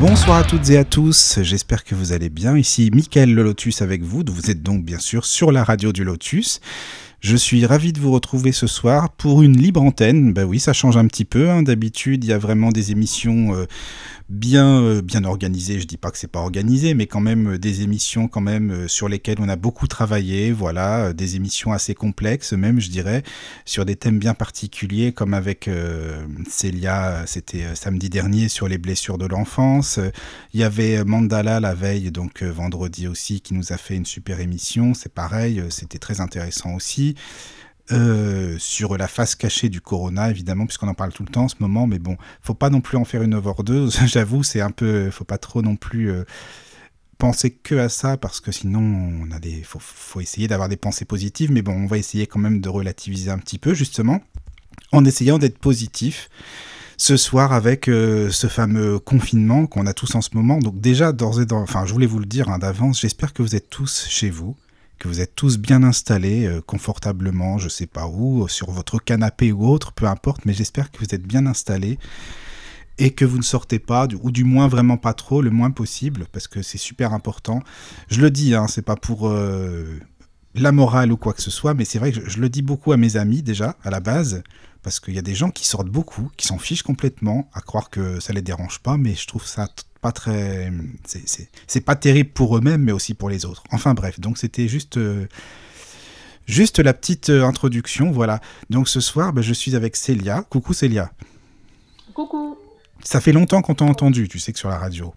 Bonsoir à toutes et à tous, j'espère que vous allez bien. Ici Mickaël Le Lotus avec vous, vous êtes donc bien sûr sur la radio du Lotus. Je suis ravi de vous retrouver ce soir pour une libre antenne. Bah oui, ça change un petit peu. Hein. D'habitude, il y a vraiment des émissions euh, bien euh, bien organisé. Je dis pas que c'est pas organisé, mais quand même euh, des émissions quand même euh, sur lesquelles on a beaucoup travaillé. Voilà, des émissions assez complexes, même je dirais, sur des thèmes bien particuliers, comme avec Célia, c'était samedi dernier sur les blessures de l'enfance. Il y avait Mandala la veille, donc vendredi aussi, qui nous a fait une super émission. C'est pareil, c'était très intéressant aussi. Euh, sur la face cachée du corona, évidemment, puisqu'on en parle tout le temps en ce moment, mais bon, faut pas non plus en faire une overdose, j'avoue, c'est un peu, faut pas trop non plus euh, penser que à ça, parce que sinon, on a des, faut, faut essayer d'avoir des pensées positives, mais bon, on va essayer quand même de relativiser un petit peu, justement, en essayant d'être positif ce soir avec euh, ce fameux confinement qu'on a tous en ce moment. Donc déjà, d'ores et dans, enfin, je voulais vous le dire hein, d'avance, j'espère que vous êtes tous chez vous que vous êtes tous bien installés euh, confortablement, je sais pas où, sur votre canapé ou autre, peu importe, mais j'espère que vous êtes bien installés et que vous ne sortez pas, ou du moins vraiment pas trop, le moins possible, parce que c'est super important. Je le dis, hein, c'est pas pour euh, la morale ou quoi que ce soit, mais c'est vrai que je, je, le dis beaucoup à mes amis déjà, à la base, parce qu'il y a des gens qui sortent beaucoup, qui s'en fichent complètement, à croire que ça les dérange pas, mais je trouve ça pas très. C'est pas terrible pour eux-mêmes, mais aussi pour les autres. Enfin bref, donc c'était juste. Euh, juste la petite euh, introduction, voilà. Donc ce soir, ben, je suis avec Célia. Coucou Célia. Coucou. Ça fait longtemps qu'on t'a entendu, tu sais que sur la radio.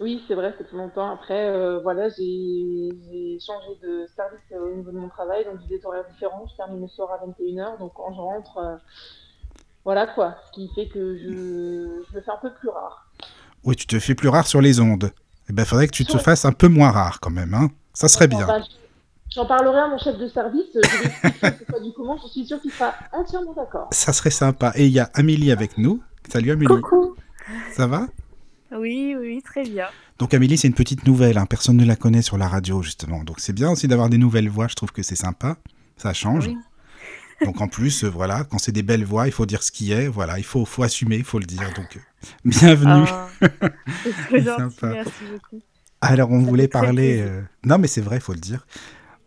Oui, c'est vrai, ça fait longtemps. Après, euh, voilà, j'ai changé de service au niveau de mon travail, donc j'ai des horaires différents. Je termine le soir à 21h, donc quand je rentre, voilà quoi. Ce qui fait que je, je me fais un peu plus rare. Oui, tu te fais plus rare sur les ondes. Eh ben, faudrait que tu te fasses un peu moins rare quand même, hein. Ça serait bien. J'en parlerai à mon chef de service, je vais du comment, je suis sûre qu'il sera entièrement d'accord. Ça serait sympa. Et il y a Amélie avec nous. Salut Amélie. Coucou. Ça va? Oui, oui, très bien. Donc Amélie, c'est une petite nouvelle, hein. personne ne la connaît sur la radio justement. Donc c'est bien aussi d'avoir des nouvelles voix, je trouve que c'est sympa, ça change. Oui. Donc en plus, euh, voilà, quand c'est des belles voix, il faut dire ce qui est. Voilà, il faut, faut assumer, il faut le dire. Donc euh, bienvenue. c'est sympa. Merci beaucoup. Alors on voulait parler. Euh, non, mais c'est vrai, il faut le dire.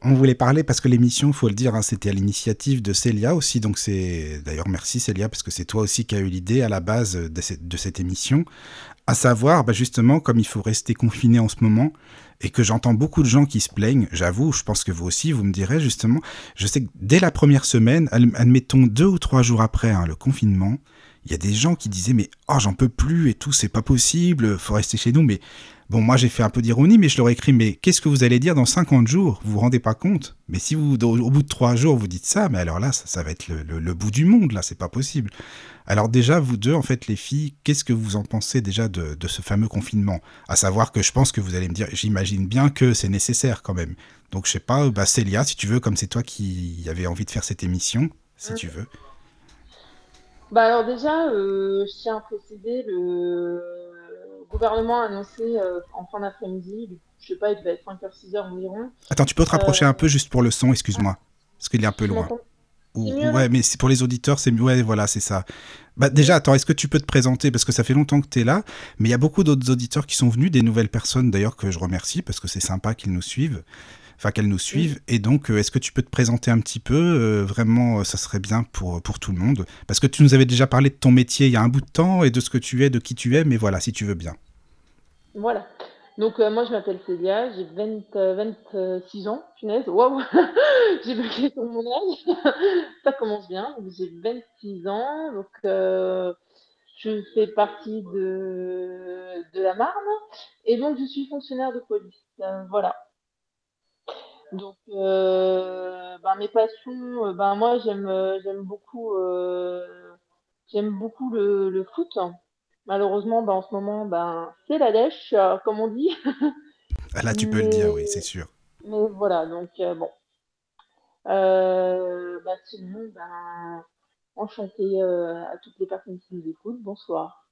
On voulait parler parce que l'émission, faut le dire, hein, c'était à l'initiative de Célia aussi. Donc c'est d'ailleurs merci Célia parce que c'est toi aussi qui as eu l'idée à la base de cette, de cette émission. À savoir, bah justement, comme il faut rester confiné en ce moment, et que j'entends beaucoup de gens qui se plaignent, j'avoue, je pense que vous aussi, vous me direz justement, je sais que dès la première semaine, admettons deux ou trois jours après hein, le confinement, il y a des gens qui disaient mais oh j'en peux plus et tout, c'est pas possible, faut rester chez nous, mais Bon, moi j'ai fait un peu d'ironie, mais je leur ai écrit, mais qu'est-ce que vous allez dire dans 50 jours? Vous vous rendez pas compte? Mais si vous, au bout de 3 jours, vous dites ça, mais alors là, ça, va être le, bout du monde, là, c'est pas possible. Alors déjà, vous deux, en fait, les filles, qu'est-ce que vous en pensez déjà de, ce fameux confinement? À savoir que je pense que vous allez me dire, j'imagine bien que c'est nécessaire quand même. Donc je sais pas, bah, Célia, si tu veux, comme c'est toi qui avais envie de faire cette émission, si tu veux. Bah alors déjà, euh, je tiens à préciser le gouvernement a annoncé euh, en fin d'après-midi, je sais pas, il devait être 5h, 6h environ. Attends, tu peux te rapprocher euh, un peu juste pour le son, excuse-moi, parce qu'il est un peu loin. ouais, mais pour les auditeurs, c'est ouais, voilà, c'est ça. Bah déjà, attends, est-ce que tu peux te présenter? Parce que ça fait longtemps que tu es là, mais il y a beaucoup d'autres auditeurs qui sont venus, des nouvelles personnes d'ailleurs que je remercie parce que c'est sympa qu'ils nous suivent enfin qu'elles nous suivent. Et donc, euh, est-ce que tu peux te présenter un petit peu euh, Vraiment, euh, ça serait bien pour, pour tout le monde. Parce que tu nous avais déjà parlé de ton métier il y a un bout de temps et de ce que tu es, de qui tu es, mais voilà, si tu veux bien. Voilà. Donc, moi, je m'appelle Célia, j'ai 26 ans. Punaise, waouh J'ai bloqué sur mon âge. ça commence bien. J'ai 26 ans. Donc, je fais partie de, de la Marne. Et donc, je suis fonctionnaire de police. voilà. Donc, euh, ben, mes passions, euh, ben, moi, j'aime, euh, j'aime beaucoup, j'aime beaucoup le, foot. Malheureusement, ben, en ce moment, ben, c'est la dèche, comme on dit. Ah, là, tu peux le dire, oui, c'est sûr. Mais voilà, donc, bon. Ben, sinon, ben, enchanté à toutes les personnes qui nous écoutent. Bonsoir.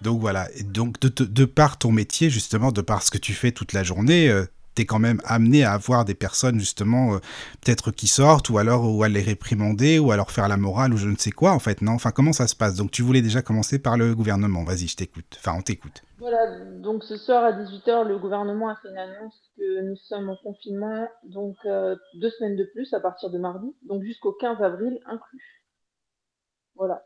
Donc voilà, et donc de, de, par ton métier, justement, de par ce que tu fais toute la journée, tu es quand même amené à avoir des personnes justement euh, peut-être qui sortent ou alors ou à les réprimander ou à leur faire la morale ou je ne sais quoi en fait non? Enfin comment ça se passe? Donc tu voulais déjà commencer par le gouvernement. Vas-y je t'écoute. Enfin on t'écoute. Voilà donc ce soir à 18h le gouvernement a fait une annonce que nous sommes en confinement donc euh, deux semaines de plus à partir de mardi donc jusqu'au 15 avril inclus. Voilà.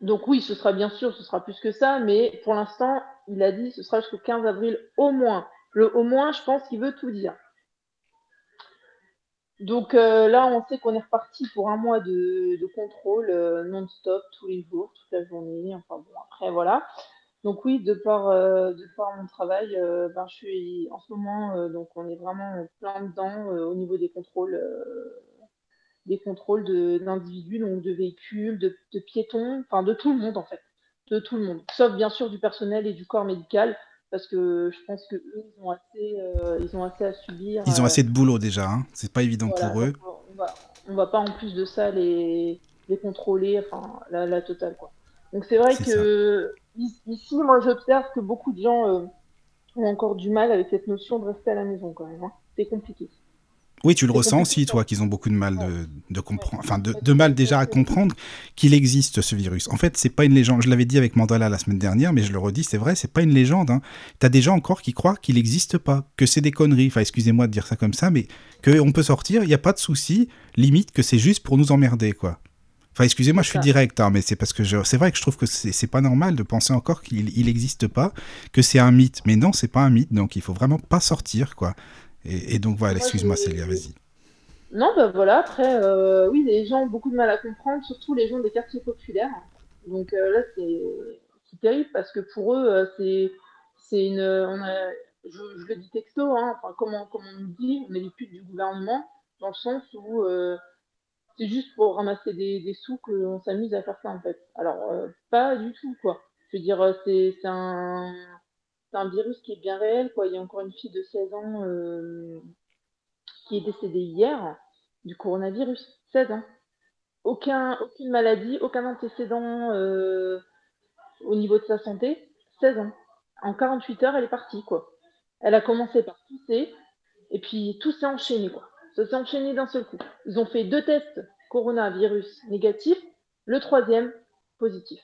Donc oui ce sera bien sûr ce sera plus que ça mais pour l'instant il a dit ce sera jusqu'au 15 avril au moins le au moins, je pense qu'il veut tout dire. Donc euh, là, on sait qu'on est reparti pour un mois de, contrôle euh, non-stop, tous les jours, toute la journée. Enfin bon, après, voilà. Donc oui, de par, euh, de mon travail, ben, je suis en ce moment, donc on est vraiment plein dedans au niveau des contrôles, des contrôles d'individus, donc de véhicules, de, de piétons, enfin de tout le monde en fait, de tout le monde, sauf bien sûr du personnel et du corps médical parce que je pense que eux, ils ont assez, euh, ils ont assez à subir. Ils ont assez de boulot déjà, hein. c'est pas évident pour eux. On va, on va pas en plus de ça les, les contrôler, enfin la, la totale quoi. Donc c'est vrai que ici, moi j'observe que beaucoup de gens euh, ont encore du mal avec cette notion de rester à la maison quand même. Hein. C'est compliqué. Oui, tu le ressens aussi, toi, qu'ils ont beaucoup de mal de, comprendre, enfin, de, mal déjà à comprendre qu'il existe ce virus. En fait, c'est pas une légende. Je l'avais dit avec Mandala la semaine dernière, mais je le redis, c'est vrai, c'est pas une légende. Hein. Tu as des gens encore qui croient qu'il n'existe pas, que c'est des conneries. Enfin, excusez-moi de dire ça comme ça, mais qu'on peut sortir, il n'y a pas de souci, limite que c'est juste pour nous emmerder, quoi. Enfin, excusez-moi, je suis direct, hein, mais c'est parce que c'est vrai que je trouve que c'est pas normal de penser encore qu'il n'existe pas, que c'est un mythe. Mais non, c'est pas un mythe, donc il faut vraiment pas sortir, quoi. Et, donc voilà, excuse-moi Célia, vas-y. Non, bah voilà, après, euh, oui, les gens ont beaucoup de mal à comprendre, surtout les gens des quartiers populaires. Donc euh, là, c'est terrible parce que pour eux, euh, c'est une. On a, je, le dis texto, hein, enfin, comment, comment on nous dit, on est les putes du gouvernement, dans le sens où c'est juste pour ramasser des, des sous qu'on s'amuse à faire ça en fait. Alors, pas du tout, quoi. Je veux dire, c'est un c'est un virus qui est bien réel. Quoi. Il y a encore une fille de 16 ans euh, qui est décédée hier du coronavirus. 16 ans. Aucun, aucune maladie, aucun antécédent euh, au niveau de sa santé. 16 ans. En 48 heures, elle est partie. quoi. Elle a commencé par tousser et puis tout s'est enchaîné. quoi. Ça s'est enchaîné d'un seul coup. Ils ont fait deux tests coronavirus négatifs, le troisième positif.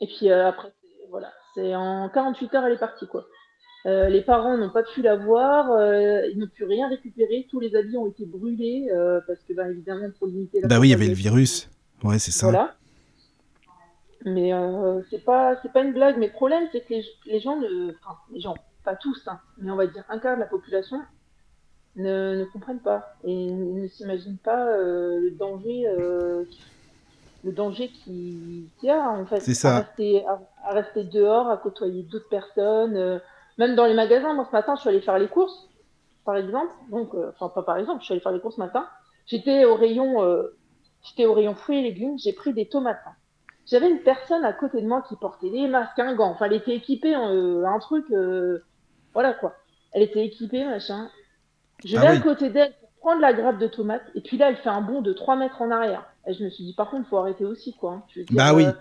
Et puis euh, après, voilà, c'est en 48 heures, elle est partie, quoi. Euh, les parents n'ont pas pu la voir, euh, ils n'ont pu rien récupérer, tous les habits ont été brûlés euh, parce que, bah, évidemment, pour limiter la. Bah oui, il y avait le virus. Ouais, c'est ça. Voilà. Mais c'est pas, c'est pas une blague. Mais le problème, c'est que les, gens ne, enfin, les gens, pas tous, hein, mais on va dire un quart de la population ne, ne comprennent pas et ne s'imaginent pas le danger le danger qu'il y a en fait ça. À, rester, à, rester dehors, à côtoyer d'autres personnes, euh, même dans les magasins. Moi ce matin, je suis allée faire les courses, par exemple. Donc, euh, enfin pas par exemple, je suis allée faire les courses ce matin. J'étais au rayon, euh, j'étais au rayon fruits et légumes. J'ai pris des tomates. J'avais une personne à côté de moi qui portait des masques, un gant. Enfin, elle était équipée, un truc, voilà quoi. Elle était équipée, machin. Je ah vais à côté d'elle pour prendre la grappe de tomates, et puis là, elle fait un bond de 3 mètres en arrière. Et je me suis dit, par contre, il faut arrêter aussi, quoi. Hein. bah oui. Euh,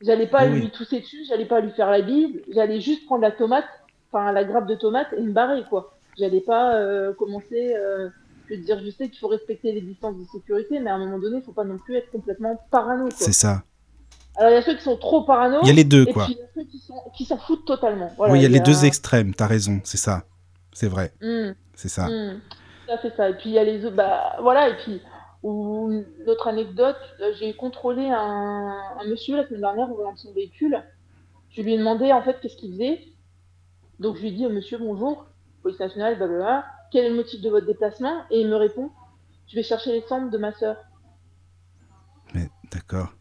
j'allais pas lui tousser dessus, j'allais pas lui faire la bise, j'allais juste prendre la tomate, enfin la grappe de tomate et me barrer, quoi. J'allais pas euh, commencer. Euh, je veux dire, je sais qu'il faut respecter les distances de sécurité, mais à un moment donné, il faut pas non plus être complètement parano. C'est ça. Alors il y a ceux qui sont trop parano. Il y a les deux, quoi. Et puis il y a ceux qui s'en foutent totalement. oui, il y a les deux extrêmes, t'as raison, c'est ça. C'est vrai. Mmh. C'est ça. Mmh. Ça, c'est ça. Et puis il y a les autres. Bah voilà, et puis ou une autre anecdote, euh, j'ai contrôlé un, monsieur la semaine dernière au volant de son véhicule. Je lui ai demandé en fait qu'est-ce qu'il faisait. Donc je lui ai dit, monsieur, bonjour, police nationale, blablabla, quel est le motif de votre déplacement? Et il me répond, je vais chercher les cendres de ma sœur. Mais d'accord.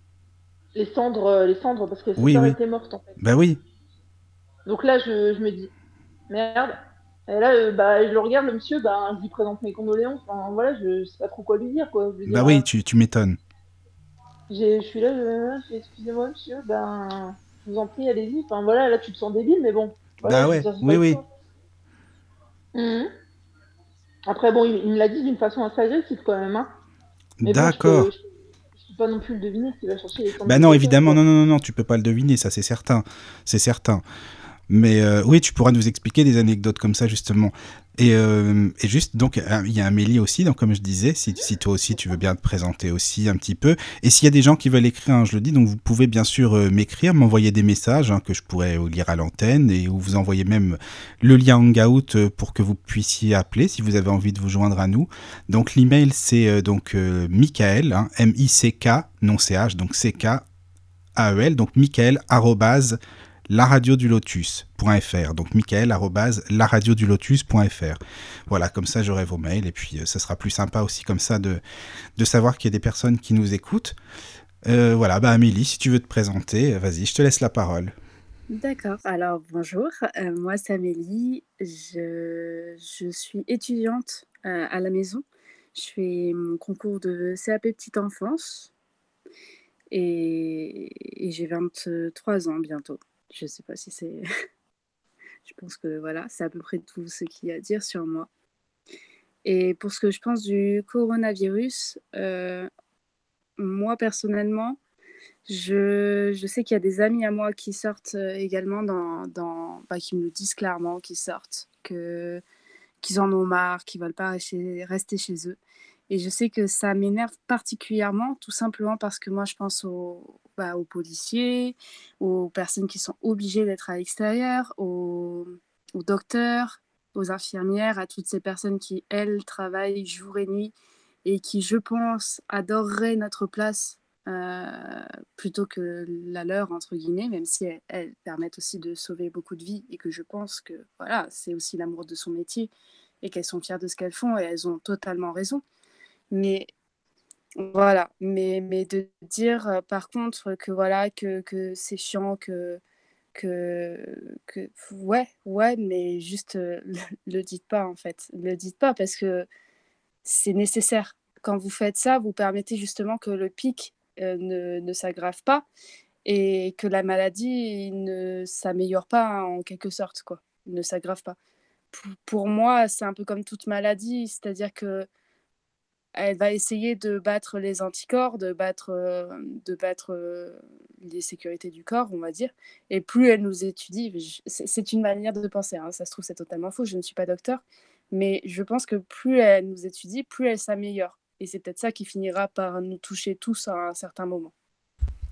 Les cendres, euh, les cendres, parce que sa sœur était morte en fait. Bah oui. Donc là, je, je me dis, merde, et là, euh, bah, je le regarde, le monsieur, bah, je lui présente mes condoléances. Enfin, voilà, je, sais pas trop quoi lui dire, quoi. bah oui, tu, tu m'étonnes. Je suis là, je, excusez-moi, monsieur, ben, je vous en prie, allez-y. Enfin, voilà, là, tu te sens débile, mais bon. bah ouais, oui, oui. Mhm. Après, bon, il, me l'a dit d'une façon assez agressive, quand même, hein. D'accord. Bon, je, pas non plus le deviner s'il va chercher les Bah non, évidemment, non, non, non, non, tu peux pas le deviner, ça, c'est certain. C'est certain. Mais euh, oui, tu pourras nous expliquer des anecdotes comme ça, justement. Et, euh, juste, donc, euh, il y a Amélie aussi, donc, comme je disais, si, toi aussi tu veux bien te présenter aussi un petit peu. Et s'il y a des gens qui veulent écrire, je le dis, donc vous pouvez bien sûr m'écrire, m'envoyer des messages hein, que je pourrais lire à l'antenne et ou vous envoyer même le lien Hangout pour que vous puissiez appeler si vous avez envie de vous joindre à nous. Donc l'email c'est donc Michael, hein, M-I-C-K, non C-H, donc C-K, A-E-L, donc Michael, laradiodulotus.fr. Donc Michael laradiodulotus.fr. Voilà, comme ça j'aurai vos mails et puis euh, ça sera plus sympa aussi comme ça de, de savoir qu'il y a des personnes qui nous écoutent. Euh, voilà, bah Amélie, si tu veux te présenter, vas-y, je te laisse la parole. D'accord, alors bonjour, euh, moi c'est Amélie, je, je, suis étudiante à la maison. Je fais mon concours de CAP Petite Enfance et, et j'ai 23 ans bientôt. Je sais pas si c'est. je pense que voilà, c'est à peu près tout ce qu'il y a à dire sur moi. Et pour ce que je pense du coronavirus, euh, moi personnellement, je, je sais qu'il y a des amis à moi qui sortent euh, également dans, dans bah, qui me le disent clairement, qui sortent, que qu'ils en ont marre, qu'ils veulent pas rester, rester chez eux. Et je sais que ça m'énerve particulièrement, tout simplement parce que moi, je pense aux, bah, aux policiers, aux personnes qui sont obligées d'être à l'extérieur, aux, docteurs, aux infirmières, à toutes ces personnes qui, elles, travaillent jour et nuit et qui, je pense, adoreraient notre place euh, plutôt que la leur, entre guillemets, même si elles, elles, permettent aussi de sauver beaucoup de vies et que je pense que voilà, c'est aussi l'amour de son métier et qu'elles sont fières de ce qu'elles font et elles ont totalement raison. Mais voilà, mais, mais de dire par contre que voilà que, que c'est chiant, que, que, que ouais, ouais, mais juste euh, le, dites pas en fait. Le dites pas parce que c'est nécessaire. Quand vous faites ça, vous permettez justement que le pic ne, ne s'aggrave pas et que la maladie ne s'améliore pas en quelque sorte, quoi, ne s'aggrave pas. Pour moi, c'est un peu comme toute maladie, c'est-à-dire que elle va essayer de battre les anticorps, de battre, euh, de battre euh, les sécurités du corps, on va dire. Et plus elle nous étudie, c'est une manière de penser, hein, ça se trouve c'est totalement faux, je ne suis pas docteur, mais je pense que plus elle nous étudie, plus elle s'améliore. Et c'est peut-être ça qui finira par nous toucher tous à un certain moment.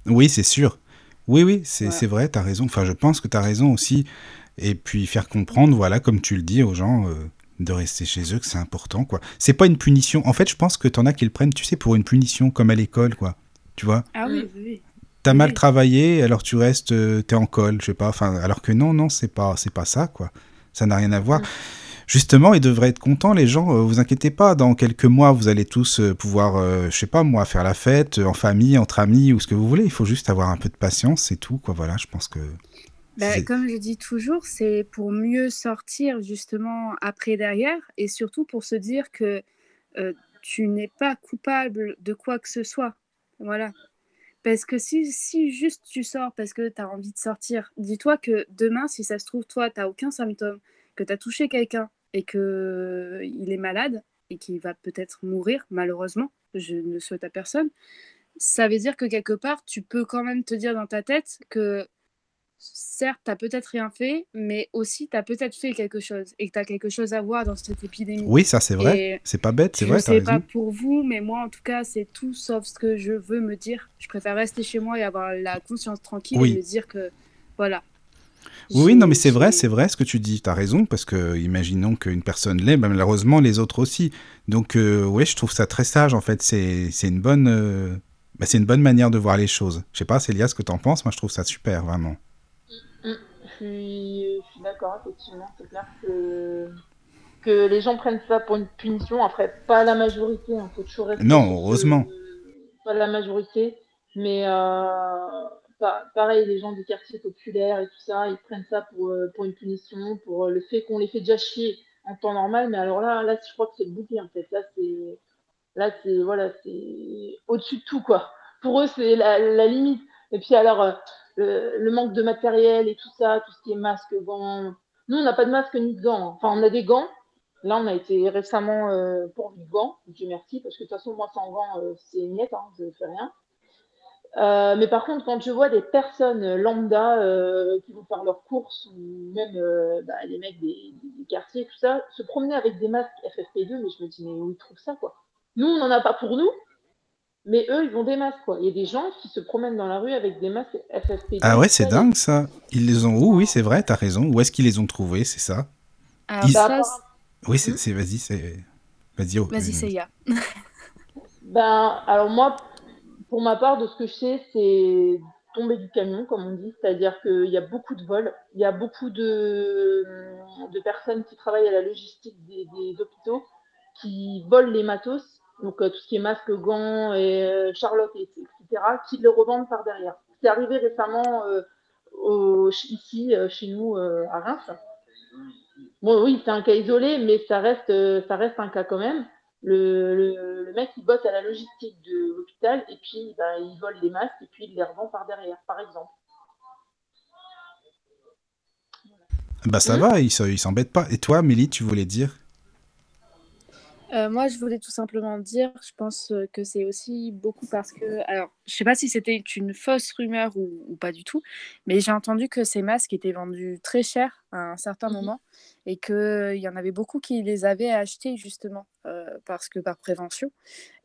Oui, c'est sûr. Oui, oui, c'est voilà. vrai, tu as raison. Enfin, je pense que tu as raison aussi. Et puis faire comprendre, voilà, comme tu le dis aux gens, euh, de rester chez eux, que c'est important, quoi. C'est pas une punition. En fait, je pense que t'en as qui le prennent, tu sais, pour une punition, comme à l'école, quoi. Tu vois? Ah oui, oui. T'as oui. mal travaillé, alors tu restes, euh, t'es en colle, je sais pas. Enfin, alors que non, non, c'est pas, c'est pas ça, quoi. Ça n'a rien à voir. Justement, ils devraient être contents, les gens. Euh, vous inquiétez pas, dans quelques mois, vous allez tous euh, pouvoir, euh, je sais pas moi, faire la fête en famille, entre amis ou ce que vous voulez. Il faut juste avoir un peu de patience, c'est tout, quoi. Voilà, je pense que. Bah, comme je dis toujours, c'est pour mieux sortir justement après derrière et surtout pour se dire que euh, tu n'es pas coupable de quoi que ce soit. Voilà. Parce que si, si juste tu sors parce que tu as envie de sortir, dis-toi que demain, si ça se trouve, toi, tu n'as aucun symptôme, que tu as touché quelqu'un et qu'il euh, est malade et qu'il va peut-être mourir, malheureusement, je ne souhaite à personne, ça veut dire que quelque part, tu peux quand même te dire dans ta tête que certes, tu n'as peut-être rien fait, mais aussi tu as peut-être fait quelque chose et que tu as quelque chose à voir dans cette épidémie. Oui, ça c'est vrai. C'est pas bête, c'est vrai. Je sais pas pour vous, mais moi en tout cas, c'est tout sauf ce que je veux me dire. Je préfère rester chez moi et avoir la conscience tranquille oui. et me dire que voilà. Oui, non, mais c'est vrai, c'est vrai ce que tu dis. Tu as raison, parce que imaginons qu'une personne l'est, ben, malheureusement les autres aussi. Donc, euh, oui, je trouve ça très sage en fait. C'est une bonne. Euh... Ben, c'est une bonne manière de voir les choses. Je sais pas, Célia, ce que tu en penses. Moi, je trouve ça super, vraiment. Je suis, je suis d'accord, effectivement. C'est clair que, que les gens prennent ça pour une punition. Après, pas la majorité. Il hein, faut toujours rester. Non, heureusement. Que, pas la majorité. Mais euh, pas, pareil, les gens du quartier populaire et tout ça, ils prennent ça pour, euh, pour une punition, pour le fait qu'on les fait déjà chier en temps normal. Mais alors là, là je crois que c'est le bouquet, en fait. Là, c'est. Là, c'est voilà, c'est au-dessus de tout, quoi. Pour eux, c'est la, la limite. Et puis alors, euh, le, le, manque de matériel et tout ça, tout ce qui est masque, gants. Nous, on n'a pas de masque ni de gants. Enfin, on a des gants. Là, on a été récemment euh, pour du Dieu merci, parce que de toute façon, moi, sans gants, euh, c'est miette, hein, je ne fais rien. Euh, mais par contre, quand je vois des personnes lambda euh, qui vont faire leurs courses ou même euh, bah, les mecs des, quartiers, tout ça, se promener avec des masques FFP2, mais je me dis, mais où ils trouvent ça, quoi? Nous, on n'en a pas pour nous, mais eux, ils ont des masques, quoi. Il y a des gens qui se promènent dans la rue avec des masques FFP2. Ah ouais, c'est dingue ça. Ils les ont où? Oui, c'est vrai, t'as raison. Où est-ce qu'ils les ont trouvés? C'est ça Alors, ça, Oui, c'est, vas-y, c'est. Vas-y, oh, Vas-y, c'est ya. ben, alors moi, pour ma part, de ce que je sais, c'est tomber du camion, comme on dit, c'est-à-dire qu'il y a beaucoup de vols, il y a beaucoup de, de personnes qui travaillent à la logistique des, des hôpitaux qui volent les matos, donc euh, tout ce qui est masque, gants, et euh, Charlotte, et, etc., qui le revendent par derrière. C'est arrivé récemment euh, au, ici, chez nous, à Reims. Bon, oui, c'est un cas isolé, mais ça reste, ça reste un cas quand même. Le, le, le, mec, il bosse à la logistique de l'hôpital et puis bah, il vole les masques et puis il les revend par derrière, par exemple. Bah ça mmh. va, il s'embête pas. Et toi, Mélie, tu voulais dire? Euh, moi, je voulais tout simplement dire, je pense que c'est aussi beaucoup parce que, alors, je sais pas si c'était une fausse rumeur ou, ou pas du tout, mais j'ai entendu que ces masques étaient vendus très cher à un certain mmh. moment et qu'il y en avait beaucoup qui les avaient achetés justement euh, parce que par prévention.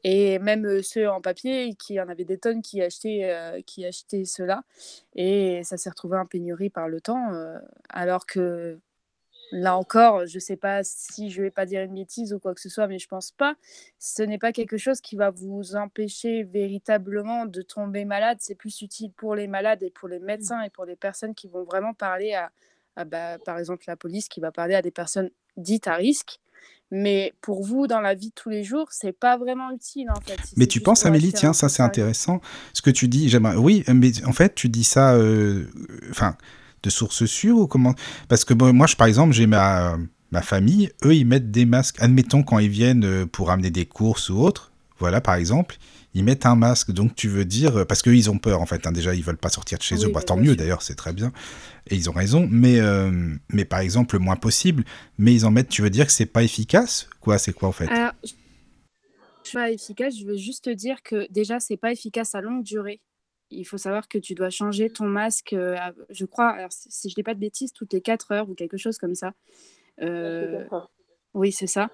Et même ceux en papier, qui y en avait des tonnes qui achetaient, euh, qui achetaient cela. Et ça s'est retrouvé en pénurie par le temps, euh, alors que Là encore, je ne sais pas si je ne vais pas dire une bêtise ou quoi que ce soit, mais je pense pas. Ce n'est pas quelque chose qui va vous empêcher véritablement de tomber malade. C'est plus utile pour les malades et pour les médecins et pour les personnes qui vont vraiment parler à, à bah, par exemple, la police qui va parler à des personnes dites à risque. Mais pour vous, dans la vie de tous les jours, c'est pas vraiment utile en fait. Si mais tu penses, Amélie, tiens, ça c'est intéressant. Ce que tu dis, j'aimerais. Oui, mais en fait, tu dis ça. Enfin. Euh de sources sûres ou comment? Parce que bon, moi, je, par exemple, j'ai ma, ma famille, eux, ils mettent des masques. Admettons, quand ils viennent euh, pour amener des courses ou autre, voilà, par exemple, ils mettent un masque. Donc, tu veux dire, parce qu'eux, ils ont peur, en fait. Hein, déjà, ils veulent pas sortir de chez oui, eux. Bah, tant mieux, d'ailleurs, c'est très bien. Et ils ont raison. Mais, euh, mais par exemple, le moins possible. Mais ils en mettent, tu veux dire que c'est pas efficace? Quoi C'est quoi, en fait? Alors, pas efficace, je veux juste te dire que déjà, c'est pas efficace à longue durée il faut savoir que tu dois changer ton masque, euh, je crois, alors, si je ne dis pas de bêtises, toutes les 4 heures ou quelque chose comme ça. Euh, oui, c'est ça.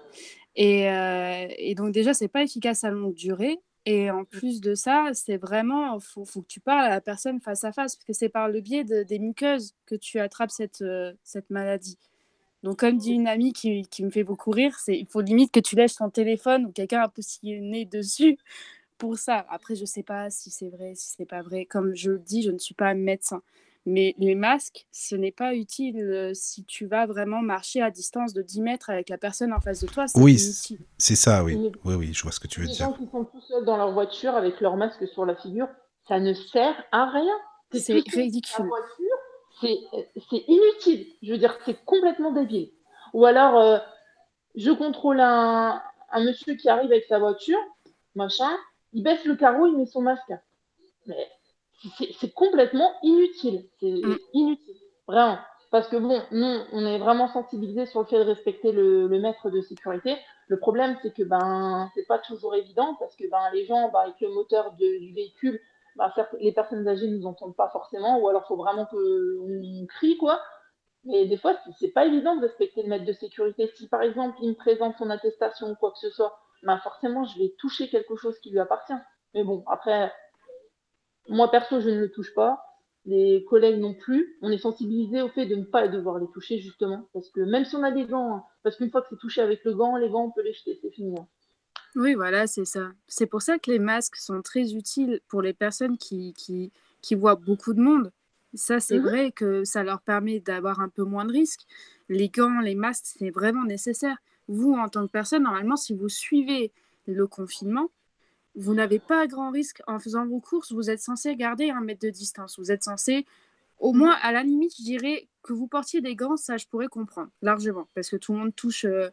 Et, euh, et, donc déjà, c'est pas efficace à longue durée. Et en plus de ça, c'est vraiment, il faut, faut, que tu parles à la personne face à face, parce que c'est par le biais de, des muqueuses que tu attrapes cette, cette maladie. Donc, comme dit une amie qui, qui me fait beaucoup rire, il faut limite que tu lèches ton téléphone ou quelqu'un a poussé le nez dessus pour ça. Après, je ne sais pas si c'est vrai, si c'est pas vrai. Comme je le dis, je ne suis pas médecin. Mais les masques, ce n'est pas utile euh, si tu vas vraiment marcher à distance de 10 mètres avec la personne en face de toi. Oui, c'est ça, oui. oui. Oui, je vois ce que tu veux les dire. Les gens qui sont tout seuls dans leur voiture avec leur masque sur la figure, ça ne sert à rien. C'est ridicule. C'est inutile. Je veux dire, c'est complètement débile. Ou alors, euh, je contrôle un, un monsieur qui arrive avec sa voiture, machin, il baisse le carreau, il met son masque. Mais c'est complètement inutile. C'est mm. inutile. Vraiment. Parce que bon, nous, on est vraiment sensibilisés sur le fait de respecter le, le maître de sécurité. Le problème, c'est que ben, c'est pas toujours évident parce que ben, les gens, ben, avec le moteur de, du véhicule, ben, certes, les personnes âgées ne nous entendent pas forcément, ou alors il faut vraiment qu'on crie, quoi. Mais des fois, c'est pas évident de respecter le maître de sécurité. Si par exemple, il me présente son attestation ou quoi que ce soit, bah forcément, je vais toucher quelque chose qui lui appartient. Mais bon, après, moi perso, je ne le touche pas. Les collègues non plus. On est sensibilisé au fait de ne pas devoir les toucher, justement. Parce que même si on a des gants, hein, parce qu'une fois que c'est touché avec le gant, les gants, on peut les jeter, c'est fini. Hein. Oui, voilà, c'est ça. C'est pour ça que les masques sont très utiles pour les personnes qui, qui, qui voient beaucoup de monde. Ça, c'est mmh. vrai que ça leur permet d'avoir un peu moins de risques. Les gants, les masques, c'est vraiment nécessaire vous, en tant que personne, normalement, si vous suivez le confinement, vous n'avez pas grand risque en faisant vos courses. Vous êtes censé garder un mètre de distance. Vous êtes censé, au moins, à la limite, je dirais que vous portiez des gants, ça, je pourrais comprendre largement, parce que tout le monde touche. Euh,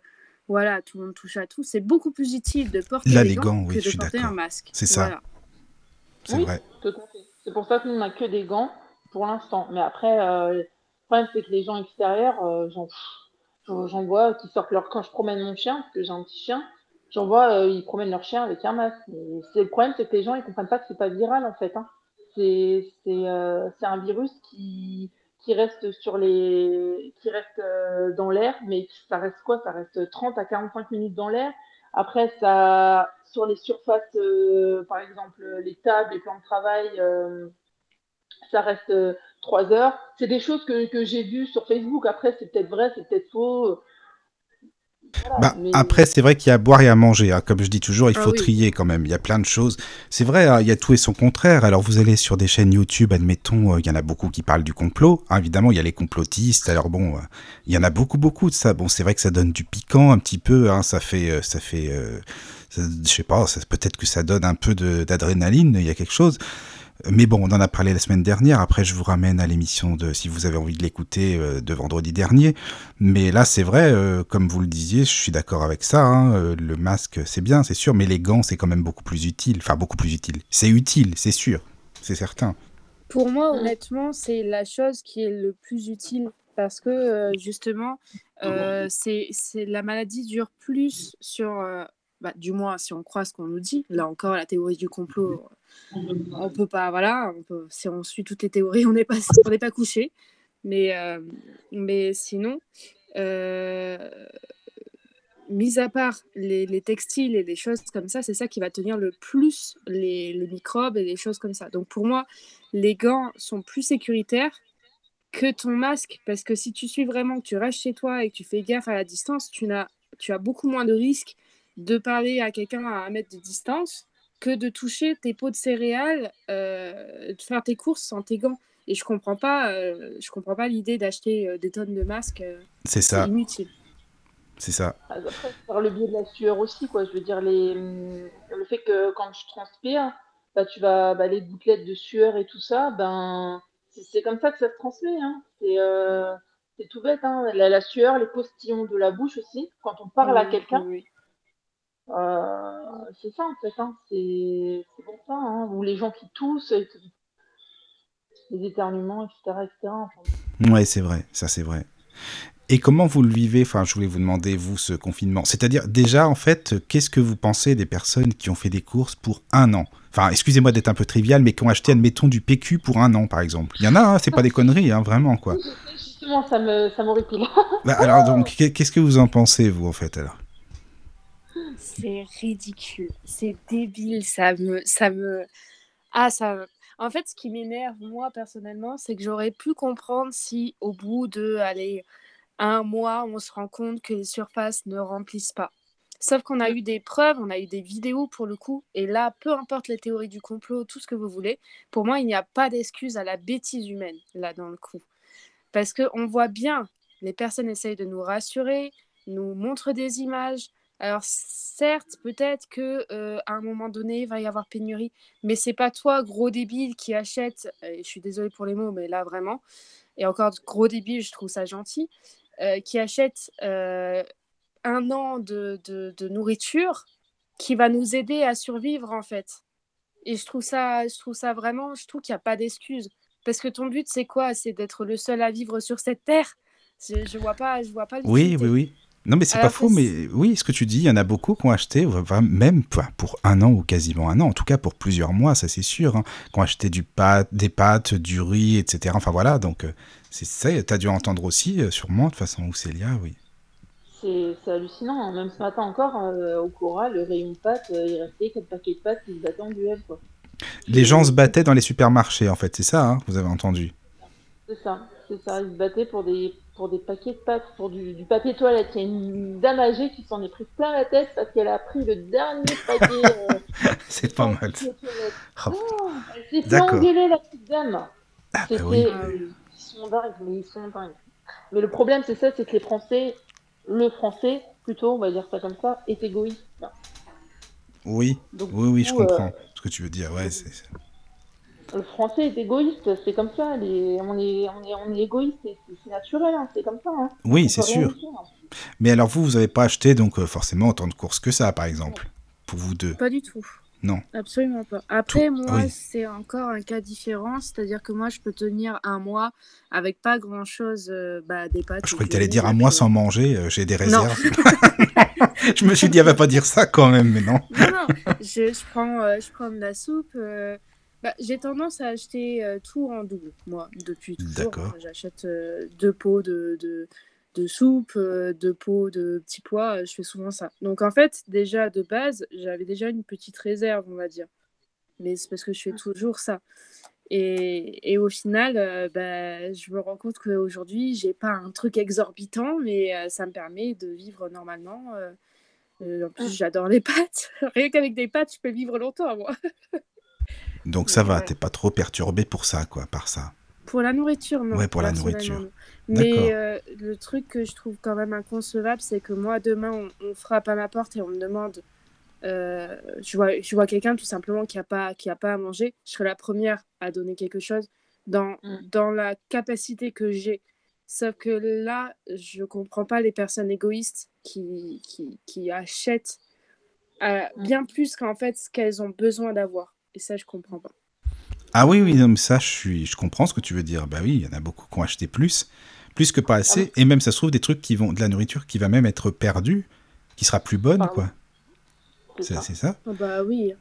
voilà, tout le monde touche à tout. C'est beaucoup plus utile de porter Là, des gants, gants oui, que de porter un masque. C'est ça. Voilà. C'est oui, vrai. C'est pour ça qu'on n'a que des gants pour l'instant. Mais après, euh, le problème, c'est que les gens extérieurs, euh, j'en J'en vois qui sortent leur. Quand je promène mon chien, parce que j'ai un petit chien, j'en vois, euh, ils promènent leur chien avec un masque. Le problème, c'est que les gens, ils comprennent pas que c'est pas viral, en fait. Hein. c'est un virus qui, qui reste sur les qui reste dans l'air, mais ça reste quoi? Ça reste 30 à 45 minutes dans l'air. Après, ça, sur les surfaces, par exemple, les tables, les plans de travail, ça reste trois heures. C'est des choses que, que j'ai vues sur Facebook. Après, c'est peut-être vrai, c'est peut-être faux. Bah, après, c'est vrai qu'il y a à boire et à manger. Hein. Comme je dis toujours, il ah faut trier quand même. Il y a plein de choses. C'est vrai, hein, il y a tout et son contraire. Alors, vous allez sur des chaînes YouTube, admettons, euh, il y en a beaucoup qui parlent du complot. Ah, évidemment, il y a les complotistes. Alors bon, euh, il y en a beaucoup, beaucoup de ça. Bon, c'est vrai que ça donne du piquant un petit peu. Hein. Ça fait, euh, ça fait, je sais pas. Peut-être que ça donne un peu d'adrénaline. Il y a quelque chose. Mais bon, on en a parlé la semaine dernière. Après, je vous ramène à l'émission de, si vous avez envie de l'écouter, euh, de vendredi dernier. Mais là, c'est vrai, euh, comme vous le disiez, je suis d'accord avec ça. Hein, euh, le masque, c'est bien, c'est sûr, mais les gants, c'est quand même beaucoup plus utile. Enfin, beaucoup plus utile. C'est utile, c'est sûr, c'est certain. Pour moi, honnêtement, c'est la chose qui est le plus utile parce que justement, c'est la maladie dure plus sur bah, du moins si on croit ce qu'on nous dit. Là encore, la théorie du complot, on peut pas, voilà, si on suit toutes les théories, on n'est pas, on n'est pas couché. Mais, euh, mais sinon, euh, mis à part les, textiles et les choses comme ça, c'est ça qui va tenir le plus les, les, microbes et les choses comme ça. Donc pour moi, les gants sont plus sécuritaires que ton masque, parce que si tu suis vraiment, que tu restes chez toi et que tu fais gaffe à la distance, tu, as, tu as beaucoup moins de risques de parler à quelqu'un à un mètre de distance que de toucher tes pots de céréales, euh, de faire tes courses sans tes gants. Et je comprends pas, euh, je comprends pas l'idée d'acheter euh, des tonnes de masques. c'est ça. Inutile. C'est ça. Ah, après, par le biais de la sueur aussi, quoi. Je veux dire, les... Le fait que quand je transpire, bah, tu vas, bah, les gouttelettes de sueur et tout ça, ben, c'est comme ça que ça se transmet. Hein. C'est tout bête. Hein. La, sueur, les postillons de la bouche aussi. Quand on parle à quelqu'un, oui. Euh, c'est ça en fait, hein. c'est bon ça, hein. ou les gens qui toussent, les éternuements, etc. etc. Ouais, c'est vrai, ça c'est vrai. Et comment vous le vivez? Enfin, je voulais vous demander, vous, ce confinement. C'est-à-dire, déjà, en fait, qu'est-ce que vous pensez des personnes qui ont fait des courses pour un an? Enfin, excusez-moi d'être un peu trivial, mais qui ont acheté, admettons, du PQ pour un an, par exemple. Il y en a, hein, c'est pas des conneries, hein, vraiment, quoi. Justement, ça me, ça bah, alors, donc, qu'est-ce que vous en pensez, vous, en fait, alors? C'est ridicule, c'est débile, ça me, ça me, ah ça. En fait, ce qui m'énerve moi personnellement, c'est que j'aurais pu comprendre si au bout de, aller un mois, on se rend compte que les surfaces ne remplissent pas. Sauf qu'on a eu des preuves, on a eu des vidéos pour le coup, et là, peu importe les théories du complot, tout ce que vous voulez, pour moi, il n'y a pas d'excuse à la bêtise humaine là dans le coup, parce que on voit bien, les personnes essayent de nous rassurer, nous montrent des images, alors certes, peut-être que euh, à un moment donné, il va y avoir pénurie, mais c'est pas toi, gros débile, qui achète. je suis désolée pour les mots, mais là vraiment, et encore gros débile, je trouve ça gentil, euh, qui achète euh, un an de, de, nourriture qui va nous aider à survivre en fait. Et je trouve ça, je trouve ça vraiment, je trouve qu'il n'y a pas d'excuse. Parce que ton but, c'est quoi? C'est d'être le seul à vivre sur cette terre? Je, je vois pas, je vois pas. Oui, oui, oui. Non, mais c'est pas faux, mais oui, ce que tu dis, il y en a beaucoup qui ont acheté, même pour un an ou quasiment un an, en tout cas pour plusieurs mois, ça c'est sûr, hein, qui ont acheté du pâte, des pâtes, du riz, etc. Enfin voilà, donc euh, c'est ça, tu as dû entendre aussi, euh, sûrement, de façon où Célia, oui. C'est hallucinant, hein. même ce matin encore, euh, au Cora, le rayon de pâtes, il restait quelques paquets de pâtes qui se battaient en duel. Quoi. Les gens se battaient dans les supermarchés, en fait, c'est ça, hein, vous avez entendu C'est ça, c'est ça, ils se battaient pour des pour des paquets de pâtes, pour du, du papier toilette. Il y a une dame âgée qui s'en est pris plein la tête parce qu'elle a pris le dernier paquet. Euh, c'est pas mal. Oh, oh, elle s'est fait engueuler, la petite dame. Ah, bah oui. euh, ils sont dingues, mais ils sont dingues. Mais le problème, c'est ça, c'est que les Français, le Français, plutôt, on va dire ça comme ça, est égoïste. Oui, oui, oui, je comprends euh, ce que tu veux dire. Ouais, c'est le français est égoïste, c'est comme ça. on, est, on, est, on est égoïste, c'est naturel, hein, c'est comme ça. Hein. Oui, c'est sûr. Hein. Mais alors vous, vous n'avez pas acheté donc euh, forcément autant de courses que ça, par exemple, pour vous deux? Pas du tout. Non. Absolument pas. Après, moi, c'est encore un cas différent, c'est-à-dire que moi, je peux tenir un mois avec pas grand-chose, euh, bah, des pâtes. Je croyais que tu allais dire un mois sans manger, euh, j'ai des réserves. je me suis dit, elle va pas dire ça quand même, mais non. non, non. Je, je, prends, je prends de la soupe Bah, j'ai tendance à acheter euh, tout en double, moi, depuis toujours. D'accord. J'achète euh, deux pots de, de, de soupe, euh, deux pots de petits pois, euh, je fais souvent ça. Donc en fait, déjà de base, j'avais déjà une petite réserve, on va dire. Mais c'est parce que je fais toujours ça. Et, et au final, euh, bah, je me rends compte qu'aujourd'hui, j'ai pas un truc exorbitant, mais euh, ça me permet de vivre normalement. euh. Euh, en plus, j'adore les pâtes. Rien qu'avec des pâtes, je peux vivre longtemps, moi. Donc ça va, t'es pas trop perturbé pour ça, quoi, par ça. Pour la nourriture, non. Ouais, pour la nourriture. non. Mais euh, le truc que je trouve quand même inconcevable, c'est que moi, demain, on, on frappe à ma porte et on me demande. euh, je vois, je vois quelqu'un tout simplement qui n'a pas, qui a pas à manger. Je serai la première à donner quelque chose dans, Mm. dans la capacité que j'ai. Sauf que là, je comprends pas les personnes égoïstes qui, qui, qui achètent euh, bien plus qu'en fait ce qu'elles ont besoin d'avoir. Et ça, je comprends pas. Ah oui, oui, non, mais ça, je, suis, je comprends ce que tu veux dire. Bah oui, il y en a beaucoup qui ont acheté plus, plus que pas assez, et même ça se trouve des trucs qui vont, de la nourriture qui va même être perdue, qui sera plus bonne, Pardon. quoi. C'est ça. ça Ah bah oui,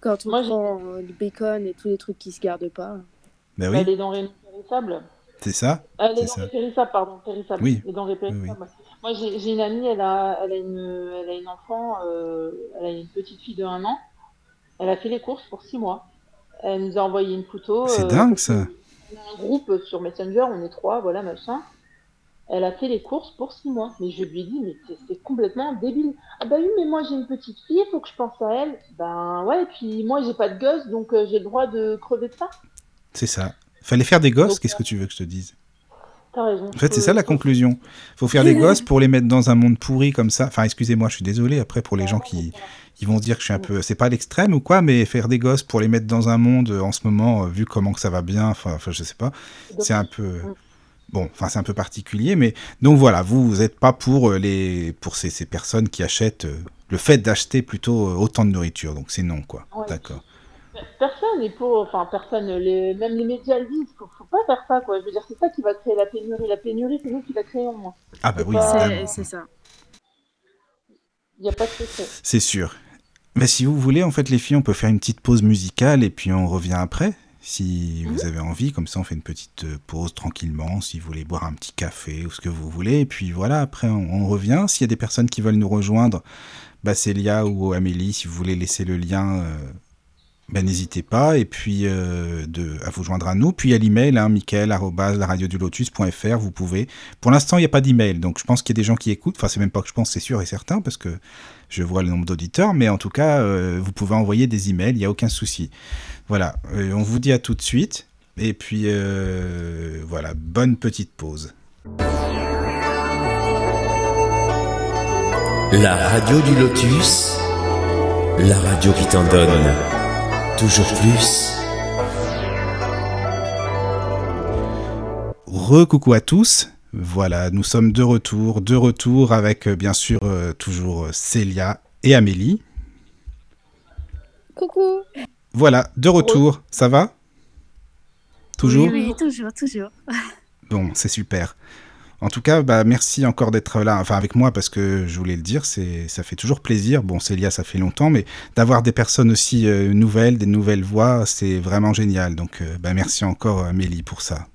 quand on Moi, prend euh, du bacon et tous les trucs qui se gardent pas. Bah Bah, oui, les denrées non périssables. c'est ça. Euh, les denrées ça. périssables, pardon, périssables. Oui. Les denrées oui. périssables. Moi, j'ai j'ai une amie, elle a, elle a, une, elle a une enfant, euh, elle a une petite fille de 1 an. Elle a fait les courses pour 6 mois. Elle nous a envoyé une photo. C'est euh, dingue, parce ça. que On a un groupe sur Messenger, on est trois, voilà, machin. Elle a fait les courses pour 6 mois. Mais je lui ai dit, mais c'est- c'est complètement débile. Ah bah oui, mais moi j'ai une petite fille, il faut que je pense à elle. Ben ouais, et puis moi j'ai pas de gosse, donc euh, j'ai le droit de crever de faim. C'est ça. Fallait faire des gosses, qu'est-ce que tu veux que je te dise? Raison. En fait, c'est ça la conclusion. Faut faire des gosses pour les mettre dans un monde pourri comme ça. Enfin, excusez-moi, je suis désolé après pour les gens qui, qui vont se dire que je suis un peu. C'est pas l'extrême ou quoi, mais faire des gosses pour les mettre dans un monde euh, en ce moment, euh, vu comment que ça va bien, enfin, je sais pas. C'est un peu. Bon, enfin, c'est un peu particulier, mais donc voilà, vous, vous êtes pas pour euh, les pour ces, ces personnes qui achètent euh, le fait d'acheter plutôt autant de nourriture, donc c'est non, quoi. Ouais. D'accord. Personne n'est pour, enfin personne, les, même les médias le disent, faut, faut pas faire ça quoi. Je veux dire, c'est ça qui va créer la pénurie. La pénurie, c'est nous qui la créons. moi. Ah bah oui, pas- C'est ça. Il n'y a pas de secret. C'est sûr. Mais si vous voulez, en fait, les filles, on peut faire une petite pause musicale et puis on revient après. Si vous avez envie, comme ça, on fait une petite euh, pause tranquillement. Si vous voulez boire un petit café ou ce que vous voulez. Et puis voilà, après, on, on revient. S'il y a des personnes qui veulent nous rejoindre, bah, Célia ou Amélie, si vous voulez laisser le lien, euh, bah, n'hésitez pas. Et puis, euh, à vous joindre à nous. Puis, à l'email, hein, vous pouvez. Pour l'instant, il n'y a pas d'email. Donc, je pense qu'il y a des gens qui écoutent. Enfin, c'est même pas que je pense, c'est sûr et certain, parce que je vois le nombre d'auditeurs, mais en tout cas, euh, vous pouvez envoyer des emails, il n'y a aucun souci. Voilà, Euh, on vous dit à tout de suite, et puis voilà, bonne petite pause. La radio du lotus, la radio qui t'en donne toujours plus. Re-coucou à tous, voilà, nous sommes de retour, de retour avec euh, bien sûr euh, toujours Célia et Amélie. Coucou Voilà, de retour, ça va? Toujours? Oui, oui, toujours, toujours. Bon, c'est super. En tout cas, bah, merci encore d'être là, enfin avec moi, parce que je voulais le dire, c'est, ça fait toujours plaisir. Bon, Célia, ça fait longtemps, mais d'avoir des personnes aussi euh, nouvelles, des nouvelles voix, c'est vraiment génial. Donc, euh, bah, merci encore, Amélie, pour ça.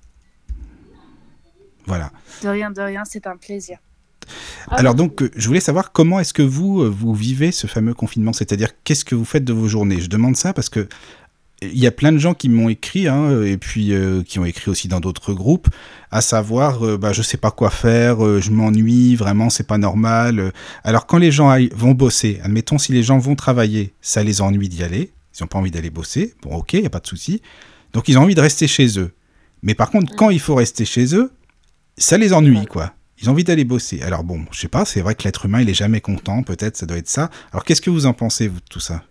Voilà. De rien, de rien, c'est un plaisir. Ah, Alors donc, euh, je voulais savoir comment est-ce que vous, vous vivez ce fameux confinement, c'est-à-dire qu'est-ce que vous faites de vos journées? Je demande ça parce que il y a plein de gens qui m'ont écrit, hein, et puis euh, qui ont écrit aussi dans d'autres groupes, à savoir, euh, bah, je sais pas quoi faire, euh, je m'ennuie, vraiment, c'est pas normal. Alors quand les gens aillent- vont bosser, admettons si les gens vont travailler, ça les ennuie d'y aller, ils ont pas envie d'aller bosser, bon ok, il y a pas de souci. Donc ils ont envie de rester chez eux. Mais par contre, quand il faut rester chez eux, ça les ennuie, quoi. Ils ont envie d'aller bosser. Alors bon, je sais pas, c'est vrai que l'être humain, il est jamais content, peut-être, ça doit être ça. Alors qu'est-ce que vous en pensez, vous, de tout ça?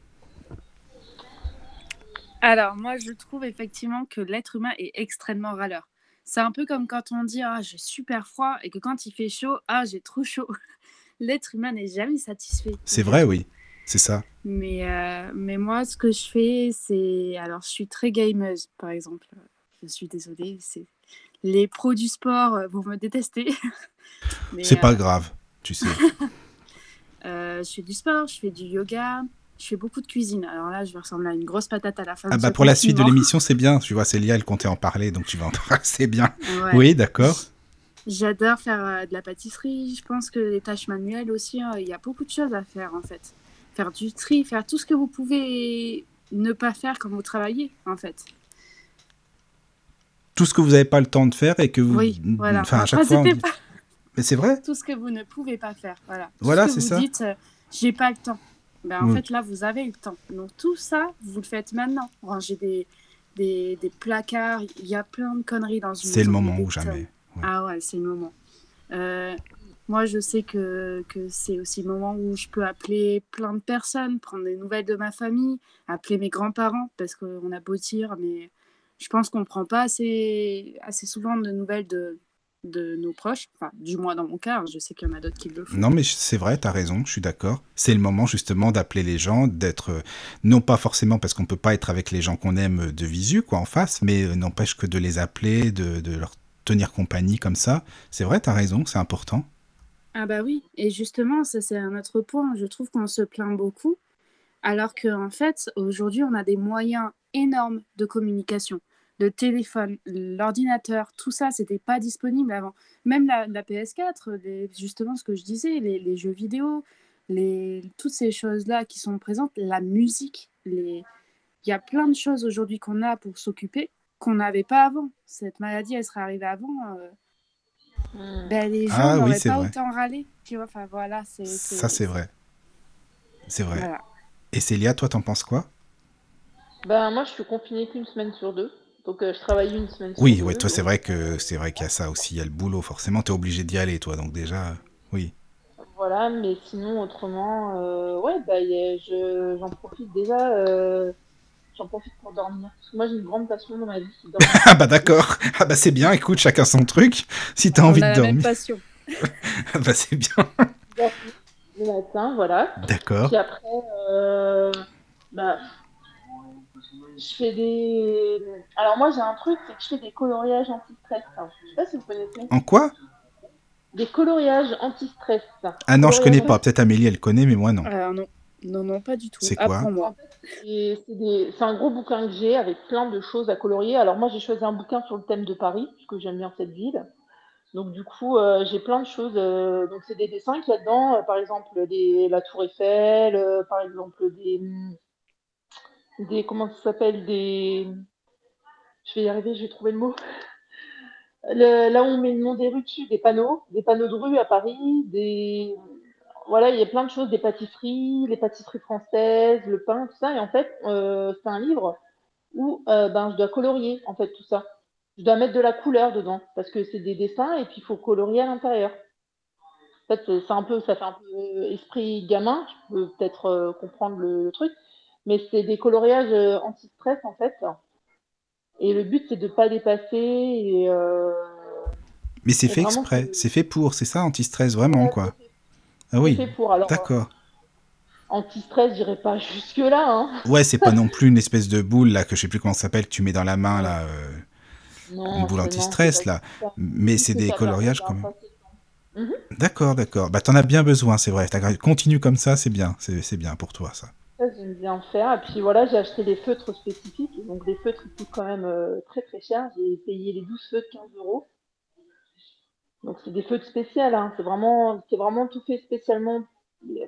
Alors, moi, je trouve effectivement que l'être humain est extrêmement râleur. C'est un peu comme quand on dit Ah, j'ai super froid et que quand il fait chaud, Ah, j'ai trop chaud. L'être humain n'est jamais satisfait. C'est vrai, oui. C'est ça. Mais, euh, mais moi, ce que je fais, c'est. Alors, je suis très gameuse, par exemple. Je suis désolée. c'est Les pros du sport euh, vont me détester. C'est pas euh, grave, tu sais. euh, je fais du sport, je fais du yoga, je fais beaucoup de cuisine. Alors là, je vais ressembler à une grosse patate à la fin. Ah bah ce pour la suite de l'émission, c'est bien. Tu vois, Célia, elle comptait en parler, donc tu vas en parler. C'est bien. Ouais. Oui, d'accord. J'adore faire euh, de la pâtisserie. Je pense que les tâches manuelles aussi, hein, il y a beaucoup de choses à faire en fait. Faire du tri, faire tout ce que vous pouvez ne pas faire quand vous travaillez en fait. Tout ce que vous n'avez pas le temps de faire et que vous. Oui, voilà. Enfin, à fois. on pas Mais c'est vrai tout ce que vous ne pouvez pas faire. Voilà. Tout Voilà, ce c'est vous ça. dites, euh, j'ai pas le temps. Ben, en Mm. fait, là, vous avez le temps. Donc tout ça, vous le faites maintenant. Ranger des, des, des placards. Il y a plein de conneries dans une C'est le moment ou jamais. Ouais. Ah ouais, c'est le moment. Euh, moi, je sais que, que c'est aussi le moment où je peux appeler plein de personnes, prendre des nouvelles de ma famille, appeler mes grands-parents, parce qu'on a beau dire, mais je pense qu'on ne prend pas assez, assez souvent de nouvelles de, de nos proches. Enfin, du moins dans mon cas, hein, je sais qu'il y en a d'autres qui le font. Non, mais c'est vrai, t'as raison, je suis d'accord. C'est le moment justement d'appeler les gens, d'être euh, non pas forcément parce qu'on peut pas être avec les gens qu'on aime euh, de visu, quoi, en face, mais euh, n'empêche que de les appeler, de, de leur tenir compagnie comme ça. C'est vrai, t'as raison, c'est important. Ah bah oui, et justement, ça c'est un autre point. Je trouve qu'on se plaint beaucoup, alors qu'en fait, aujourd'hui, on a des moyens énormes de communication. Le téléphone, l'ordinateur, tout ça, c'était pas disponible avant. Même la, la PS4, les- justement ce que je disais, les, les jeux vidéo, les, toutes ces choses-là qui sont présentes, la musique, les... il y a plein de choses aujourd'hui qu'on a pour s'occuper qu'on n'avait pas avant. Cette maladie, elle serait arrivée avant. euh, Hmm. ben, les gens Ah n'auraient pas vrai. autant râlé. Tu vois, enfin voilà, c'est. Ça, c'est vrai. C'est vrai. Voilà. Et Célia, toi, t'en penses quoi? Ben, moi, je suis confinée qu'une semaine sur deux. Donc, euh, je travaille une semaine sur Oui, deux. ouais, toi, c'est vrai que c'est vrai qu'il y a ça aussi, il y a le boulot, forcément, t'es obligé d'y aller, toi, donc déjà, euh, oui. Voilà, mais sinon, autrement, euh, ouais, bah, y a- je, j'en profite déjà. euh, j'en profite pour dormir. Parce que moi, j'ai une grande passion dans ma vie, c'est dormir. Ah bah d'accord, ah bah c'est bien, écoute, chacun son truc. Si t'as envie a de la même dormir, passion. ah bah c'est bien. le matin, voilà. D'accord. Puis après, euh, bah, je fais des. Alors, moi, j'ai un truc, c'est que je fais des coloriages anti-stress. hein. Je sais pas si vous connaissez. En quoi? Des coloriages anti-stress. Ah non, je connais pas. Peut-être Amélie, elle connaît, mais moi non. Alors non, non, non, pas du tout. C'est quoi? C'est des- c'est un gros bouquin que j'ai avec plein de choses à colorier. Alors moi j'ai choisi un bouquin sur le thème de Paris, parce que j'aime bien cette ville. Donc du coup euh, j'ai plein de choses. euh, donc c'est des dessins qu'il y a dedans, euh, par exemple des, la Tour Eiffel, euh, par exemple des, des comment ça s'appelle des. Je vais y arriver, je vais trouver le mot. Là où on met le nom des rues dessus, des panneaux, des panneaux de rue à Paris, des voilà, il y a plein de choses, des pâtisseries, les pâtisseries françaises, le pain, tout ça. Et en fait, euh, c'est un livre où euh, ben, je dois colorier en fait tout ça. Je dois mettre de la couleur dedans parce que c'est des dessins et puis il faut colorier à l'intérieur. En fait, un peu, ça fait un peu esprit gamin. Je peux peut-être euh, comprendre le truc, mais c'est des coloriages euh, anti-stress en fait. Et le but c'est de pas dépasser et euh, Mais c'est fait vraiment, exprès, c'est- fait pour, c'est ça, anti-stress, vraiment, ouais, quoi. Ah oui, d'accord. anti-stress, j'irai pas jusque là. Hein. Ouais, c'est pas non plus une espèce de boule, là, que je sais plus comment ça s'appelle, que tu mets dans la main, là. euh, Non, Une boule anti-stress, là. ça. Mais c'est des coloriages, quand même. c'est- D'accord, d'accord. Bah, t'en as bien besoin, c'est vrai. Continue comme ça, c'est bien. C'est c'est bien pour toi, ça. Ça, j'aime bien faire. Et puis voilà, j'ai acheté des feutres spécifiques. Donc, des feutres qui coûtent quand même euh, très très cher. J'ai payé les 12 feutres 15 euros. Donc, c'est des feutres spéciaux. Hein. C'est vraiment, c'est vraiment tout fait spécialement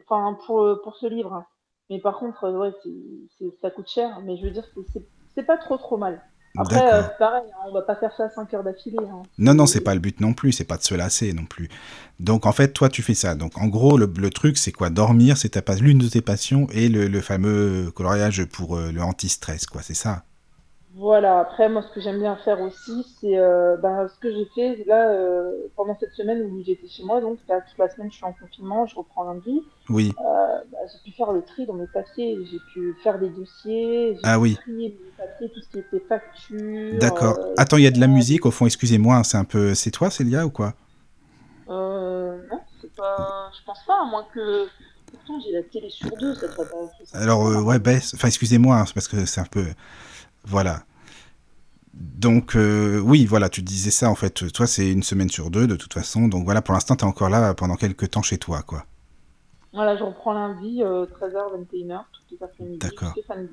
enfin, pour, pour ce livre. hein. Mais par contre, euh, ouais, ça coûte cher. Mais je veux dire, c'est pas trop trop mal. Après, euh, pareil, hein, on va pas faire ça à 5 heures d'affilée. hein. Non, non, c'est pas le but non plus, c'est pas de se lasser non plus. Donc en fait, toi, tu fais ça. Donc en gros, le, le truc, c'est quoi? Dormir, c'est l'une de tes passions et le, le fameux coloriage pour euh, le anti-stress, quoi. C'est ça? Voilà, après, moi, ce que j'aime bien faire aussi, c'est euh, ben, ce que j'ai fait là euh, pendant cette semaine où j'étais chez moi. Donc, là, toute la semaine, je suis en confinement, je reprends lundi. Oui. Euh, bah, j'ai pu faire le tri dans mes papiers, j'ai pu faire des dossiers, j'ai Ah pu oui. trier mes papiers, tout ce qui était facture. D'accord. Attends, il y a de la musique au fond. Excusez-moi, c'est un peu. C'est toi, Célia, ou quoi? Euh, non, c'est pas. Je pense pas, à moins que. Pourtant, j'ai la télé sur deux, ça serait pas. Alors, ouais, baisse. Enfin, excusez-moi, hein, c'est parce que c'est un peu. Voilà. Donc, euh, oui, voilà, tu disais ça en fait. Toi, c'est une semaine sur deux, de toute façon. Donc, voilà, pour l'instant, t'es encore là pendant quelques temps chez toi, quoi. Voilà, je reprends lundi, 13h, 21h, toutes les après-midi. D'accord. samedi.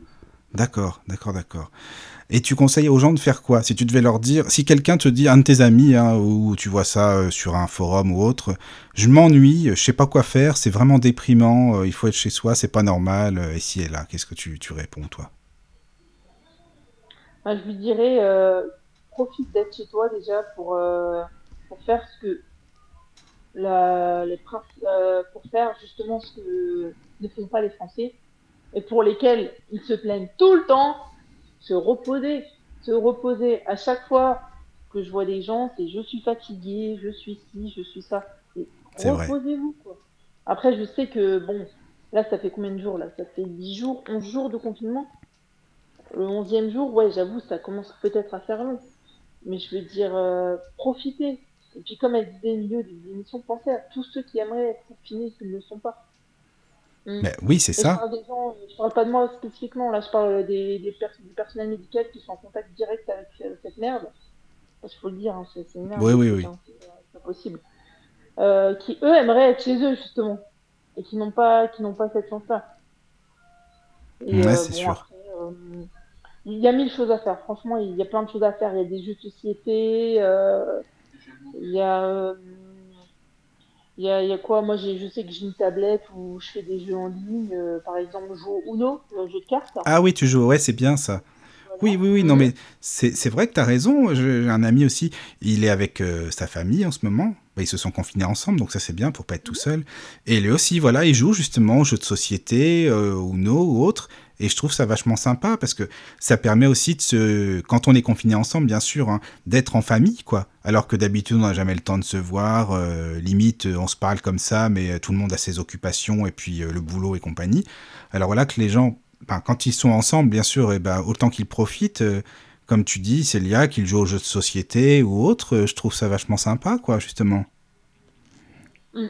D'accord, d'accord, d'accord. Et tu conseilles aux gens de faire quoi? Si tu devais leur dire, si quelqu'un te dit, un de tes amis, hein, ou tu vois ça euh, sur un forum ou autre, je m'ennuie, je sais pas quoi faire, c'est vraiment déprimant, euh, il faut être chez soi, c'est pas normal, euh, et si et là, qu'est-ce que tu, tu réponds toi? Je lui dirais, euh, profite d'être chez toi déjà pour, euh, pour faire ce que la, les euh, pour faire justement ce que ne font pas les Français et pour lesquels ils se plaignent tout le temps, se reposer, se reposer. À chaque fois que je vois des gens, c'est je suis fatigué, je suis ci, je suis ça. Reposez-vous quoi. Après, je sais que bon, là, ça fait combien de jours là? Ça fait 10 jours, 11 jours de confinement. Le onzième jour, ouais, j'avoue, ça commence peut-être à faire long. Mais je veux dire, euh, profitez. Et puis, comme elle disait au milieu des émissions, pensez à tous ceux qui aimeraient être confinés et qui ne le sont pas. Mm. Mais oui, c'est Et je ça. parle des gens, je parle pas de moi spécifiquement, là, je parle des, des, pers- du personnel médical qui sont en contact direct avec euh, cette merde. Parce qu'il faut le dire, hein, c'est une merde. Oui, oui, oui. c'est euh, pas possible. Euh, qui, eux, aimeraient être chez eux, justement. Et qui n'ont pas, qui n'ont pas cette chance-là. Et, Ouais, euh, c'est bon, sûr. après, il y a mille choses à faire. Franchement, il y a plein de choses à faire. Il y a des jeux de société. euh, il y a, euh, il y a, il y a quoi? Moi, je sais que j'ai une tablette où je fais des jeux en ligne. euh, par exemple, je joue au Uno, le jeu de cartes. Ah oui, tu joues, ouais, c'est bien ça. Oui, Voilà. oui, oui, non, mais c'est c'est vrai que tu as raison. J'ai un ami aussi, il est avec sa famille en ce moment. Bah, ils se sont confinés ensemble, donc ça c'est bien pour pas être tout seul. Et lui aussi, voilà, il joue justement aux jeux de société, euh, ou no ou autre. Et je trouve ça vachement sympa parce que ça permet aussi de se, quand on est confiné ensemble, bien sûr, hein, d'être en famille, quoi. Alors que d'habitude, on n'a jamais le temps de se voir. euh, limite, euh, on se parle comme ça, mais euh, tout le monde a ses occupations et puis euh, le boulot et compagnie. Alors voilà que les gens, ben, quand ils sont ensemble, bien sûr, et ben, autant qu'ils profitent. euh, comme tu dis, Célia, qu'ils jouent aux jeux de société ou autre, je trouve ça vachement sympa, quoi, justement. Mm.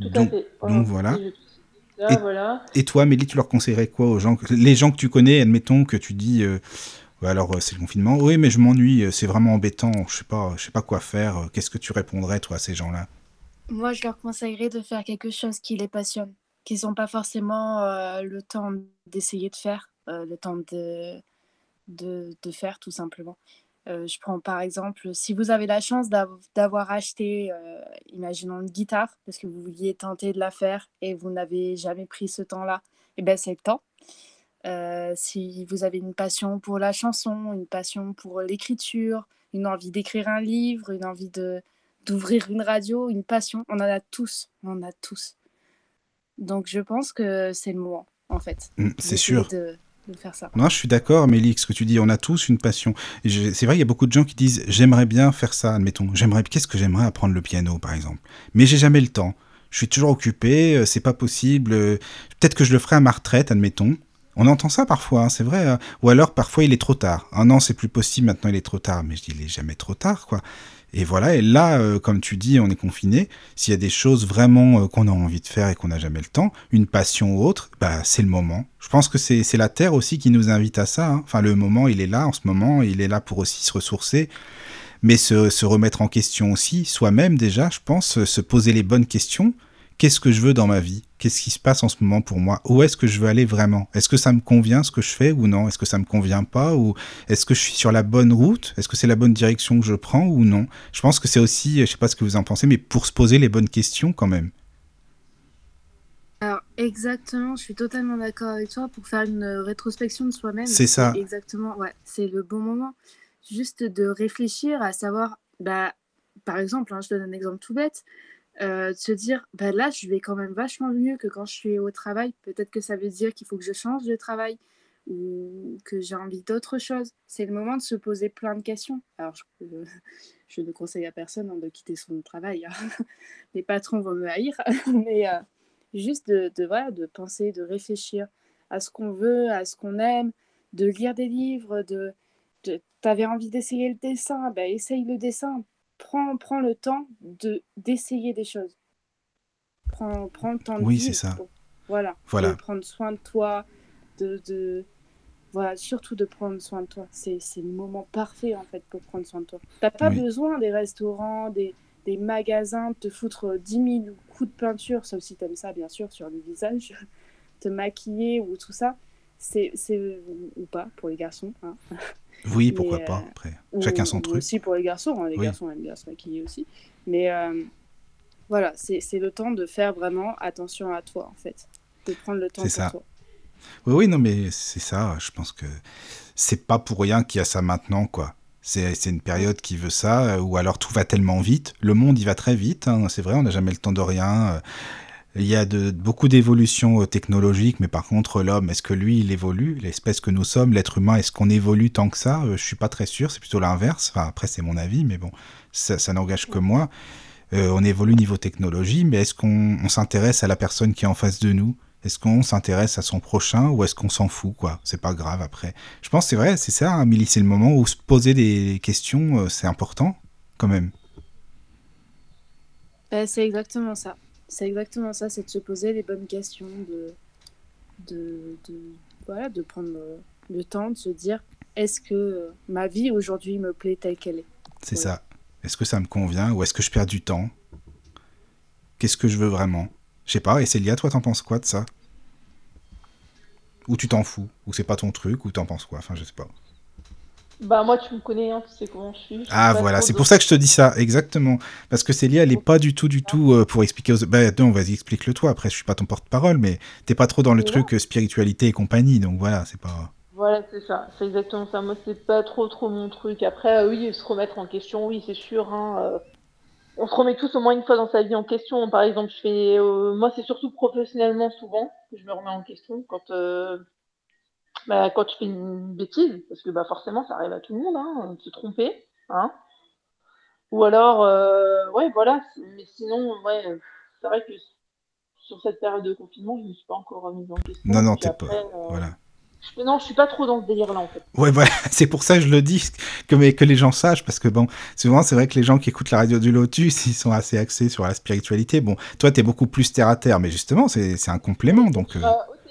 Tout à fait. donc voilà. Des jeux de société, ça, Et- voilà. Et toi, Mélie, tu leur conseillerais quoi aux gens que- Les gens que tu connais, admettons que tu dis, euh, Ouais, alors euh, c'est le confinement. Oui, mais je m'ennuie, euh, c'est vraiment embêtant. Je sais pas, je sais pas quoi faire. Qu'est-ce que tu répondrais toi à ces gens-là? Moi, je leur conseillerais de faire quelque chose qui les passionne, qu'ils n'ont pas forcément euh, le temps d'essayer de faire, euh, le temps de, de, de faire tout simplement. Euh, je prends par exemple, si vous avez la chance d'av- d'avoir acheté, euh, imaginons une guitare, parce que vous vouliez tenter de la faire et vous n'avez jamais pris ce temps-là, et ben c'est le temps. Euh, si vous avez une passion pour la chanson, une passion pour l'écriture, une envie d'écrire un livre, une envie de d'ouvrir une radio, une passion, on en a tous, on en a tous. Donc je pense que c'est le moment, en fait. Mm, C'est sûr. De, de faire ça. Non, je suis d'accord, Mélie, ce que tu dis, on a tous une passion. C'est vrai, il y a beaucoup de gens qui disent j'aimerais bien faire ça, admettons. J'aimerais, qu'est-ce que j'aimerais apprendre le piano, par exemple? Mais j'ai jamais le temps. Je suis toujours occupé, euh, c'est pas possible. euh, Peut-être que je le ferai à ma retraite, admettons. On entend ça parfois, hein, c'est vrai. hein. Ou alors parfois il est trop tard. Ah non, c'est plus possible, maintenant il est trop tard. Mais je dis il est jamais trop tard, quoi. Et voilà, et là, euh, comme tu dis, on est confiné. S'il y a des choses vraiment euh, qu'on a envie de faire et qu'on n'a jamais le temps, une passion ou autre, bah c'est le moment. Je pense que c'est la Terre aussi qui nous invite à ça. hein. Enfin, le moment, il est là en ce moment, il est là pour aussi se ressourcer, mais se, se remettre en question aussi, soi-même déjà, je pense, se poser les bonnes questions. Qu'est-ce que je veux dans ma vie? Qu'est-ce qui se passe en ce moment pour moi? Où est-ce que je veux aller vraiment? Est-ce que ça me convient ce que je fais ou non? Est-ce que ça me convient pas? Ou est-ce que je suis sur la bonne route? Est-ce que c'est la bonne direction que je prends ou non? Je pense que c'est aussi, je sais pas ce que vous en pensez, mais pour se poser les bonnes questions quand même. Alors exactement, je suis totalement d'accord avec toi pour faire une rétrospection de soi-même. C'est ça. Exactement, ouais, c'est le bon moment. Juste de réfléchir à savoir, bah, par exemple, hein, je donne un exemple tout bête, euh, de se dire, bah là, je vais quand même vachement mieux que quand je suis au travail. Peut-être que ça veut dire qu'il faut que je change de travail ou que j'ai envie d'autre chose. C'est le moment de se poser plein de questions. Alors, je, ne conseille à personne hein, de quitter son travail. hein. Les patrons vont me haïr, mais euh, juste de, de, voilà, de penser, de réfléchir à ce qu'on veut, à ce qu'on aime, de lire des livres, de, de t'avais envie d'essayer le dessin, bah, essaye le dessin, prends, prends le temps de d'essayer des choses. Prends, prends le temps de Oui, c'est ça. pour- voilà, Voilà. de prendre soin de toi, de, de voilà, surtout de prendre soin de toi. C'est le moment parfait en fait pour prendre soin de toi. T'as pas Oui. besoin des restaurants, des, des magasins, de te foutre 10 000 beaucoup de peinture, sauf si t'aimes ça, bien sûr, sur le visage, te maquiller ou tout ça, c'est ou pas pour les garçons. Hein. Oui, pourquoi pas. Après, chacun son truc. Aussi pour les garçons, hein, les garçons aiment bien se maquiller aussi. Mais voilà, c'est le temps de faire vraiment attention à toi, en fait. De prendre le temps pour ça. toi. Oui, oui, non, mais c'est ça. Je pense que c'est pas pour rien qu'il y a ça maintenant, quoi. C'est une période qui veut ça, ou alors tout va tellement vite. Le monde, il va très vite, hein, c'est vrai, on n'a jamais le temps de rien. Il y a beaucoup d'évolutions technologiques, mais par contre, l'homme, est-ce que lui, il évolue? L'espèce que nous sommes, l'être humain, est-ce qu'on évolue tant que ça? Je suis pas très sûr, c'est plutôt l'inverse. Enfin, après, c'est mon avis, mais bon, ça, n'engage que moi. Euh, on évolue niveau technologie, mais est-ce qu'on s'intéresse à la personne qui est en face de nous? Est-ce qu'on s'intéresse à son prochain ou est-ce qu'on s'en fout quoi? C'est pas grave après. Je pense c'est vrai, c'est ça, Amélie, c'est le moment où se poser des questions, euh, c'est important quand même. Ben, c'est exactement ça. C'est exactement ça, c'est de se poser les bonnes questions, de, de, voilà, de prendre le temps de se dire est-ce que ma vie aujourd'hui me plaît telle qu'elle est? C'est ça. Est-ce que ça me convient ou est-ce que je perds du temps? Qu'est-ce que je veux vraiment? Je sais pas, et Célia, toi, t'en penses quoi de ça? Ou tu t'en fous? Ou c'est pas ton truc? Ou t'en penses quoi? Enfin, je sais pas. Bah moi tu me connais, hein, tu sais comment je suis. ah voilà, c'est pour ça que je te dis ça, exactement. Parce que Célia, elle est pas du tout, du tout euh, pour expliquer aux... Bah non, vas-y, explique-le toi, après je suis pas ton porte-parole, mais t'es pas trop dans le truc euh, spiritualité et compagnie, donc voilà, c'est pas... Voilà, c'est ça, c'est exactement ça. Moi, c'est pas trop trop mon truc. Après, euh, oui, se remettre en question, oui, c'est sûr. Hein, on se remet tous au moins une fois dans sa vie en question. Par exemple, je fais, moi, c'est surtout professionnellement souvent que je me remets en question quand, bah, quand je fais une bêtise, parce que bah forcément, ça arrive à tout le monde, hein, de se tromper, hein. Ou alors, ouais, voilà. Mais sinon, ouais, c'est vrai que sur cette période de confinement, je ne me suis pas encore remise en question. Non, non, t'es pas. Voilà. Non, je suis pas trop dans ce délire-là, en fait. Ouais, voilà, c'est pour ça que je le dis, que, mais, que les gens sachent, parce que bon, souvent, c'est vrai que les gens qui écoutent la radio du Lotus, ils sont assez axés sur la spiritualité. Bon, toi, t'es beaucoup plus terre à terre, mais justement, c'est un complément, donc. Euh...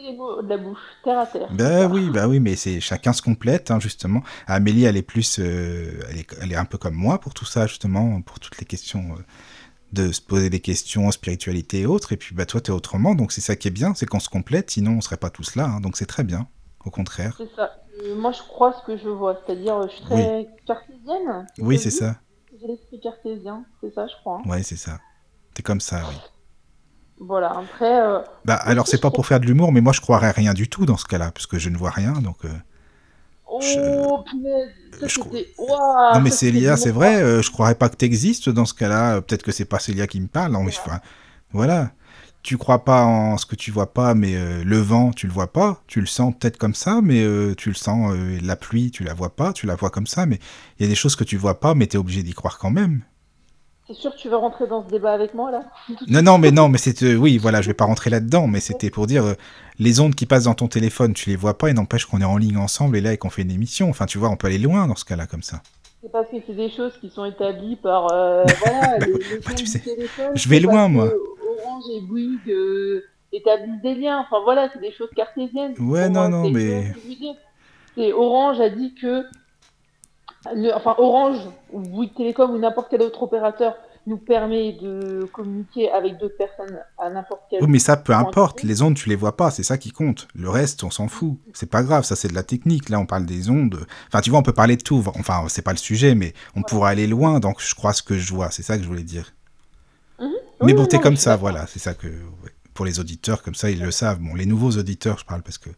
les mots de la bouche, terre à terre. Ben oui, bah oui, mais c'est chacun se complète, hein, justement. Amélie, elle est plus, euh, elle, est, elle, est, un peu comme moi pour tout ça, justement, pour toutes les questions. Euh, de se poser des questions, spiritualité et autres, et puis bah toi t'es autrement, donc c'est ça qui est bien, c'est qu'on se complète, sinon on serait pas tous là, hein, donc c'est très bien au contraire. C'est ça. Euh, moi, je crois ce que je vois, c'est-à-dire, je suis très cartésienne. Oui, c'est ça. J'ai l'esprit cartésien, c'est ça, je crois. Hein. Oui, c'est ça. T'es comme ça, oui. Voilà, après. Euh, bah, alors, c'est pas pour faire de l'humour, mais moi, je croirais rien du tout dans ce cas-là, puisque je ne vois rien, donc. Oh, punaise je... Non, mais Célia, c'est vrai, je croirais pas que t'existes dans ce cas-là. Peut-être que c'est pas Célia qui me parle. Non, mais voilà. voilà tu crois pas en ce que tu vois pas, mais euh, le vent, tu le vois pas, tu le sens peut-être comme ça, mais euh, tu le sens, euh, la pluie, tu la vois pas, tu la vois comme ça, mais il y a des choses que tu vois pas, mais tu es obligé d'y croire quand même. C'est sûr que tu veux rentrer dans ce débat avec moi là Non, non, mais non, mais c'est oui, voilà, je vais pas rentrer là-dedans, mais c'était pour dire les ondes qui passent dans ton téléphone, tu les vois pas, et n'empêche qu'on est en ligne ensemble et là et qu'on fait une émission. Enfin, tu vois, on peut aller loin dans ce cas-là comme ça. C'est parce que c'est des choses qui sont établies par voilà, les, bah, tu sais, je vais loin moi. Orange et Bouygues euh, établissent des liens. Enfin voilà, c'est des choses cartésiennes. Ouais, non, non, mais. C'est Orange a dit que. Enfin, Orange, ou Bouygues Télécom, ou n'importe quel autre opérateur nous permet de communiquer avec d'autres personnes à n'importe quel Oui, mais ça, peu importe. Les ondes, tu les vois pas, c'est ça qui compte. Le reste, on s'en fout. C'est pas grave, ça, c'est de la technique. Là, on parle des ondes. Enfin, tu vois, on peut parler de tout. Enfin, c'est pas le sujet, mais on pourrait aller loin, donc je crois ce que je vois. C'est ça que je voulais dire. Mhm. Mais bon, t'es comme ça, voilà, c'est ça que. Pour les auditeurs, comme ça, ils le savent. Bon, les nouveaux auditeurs, je parle parce que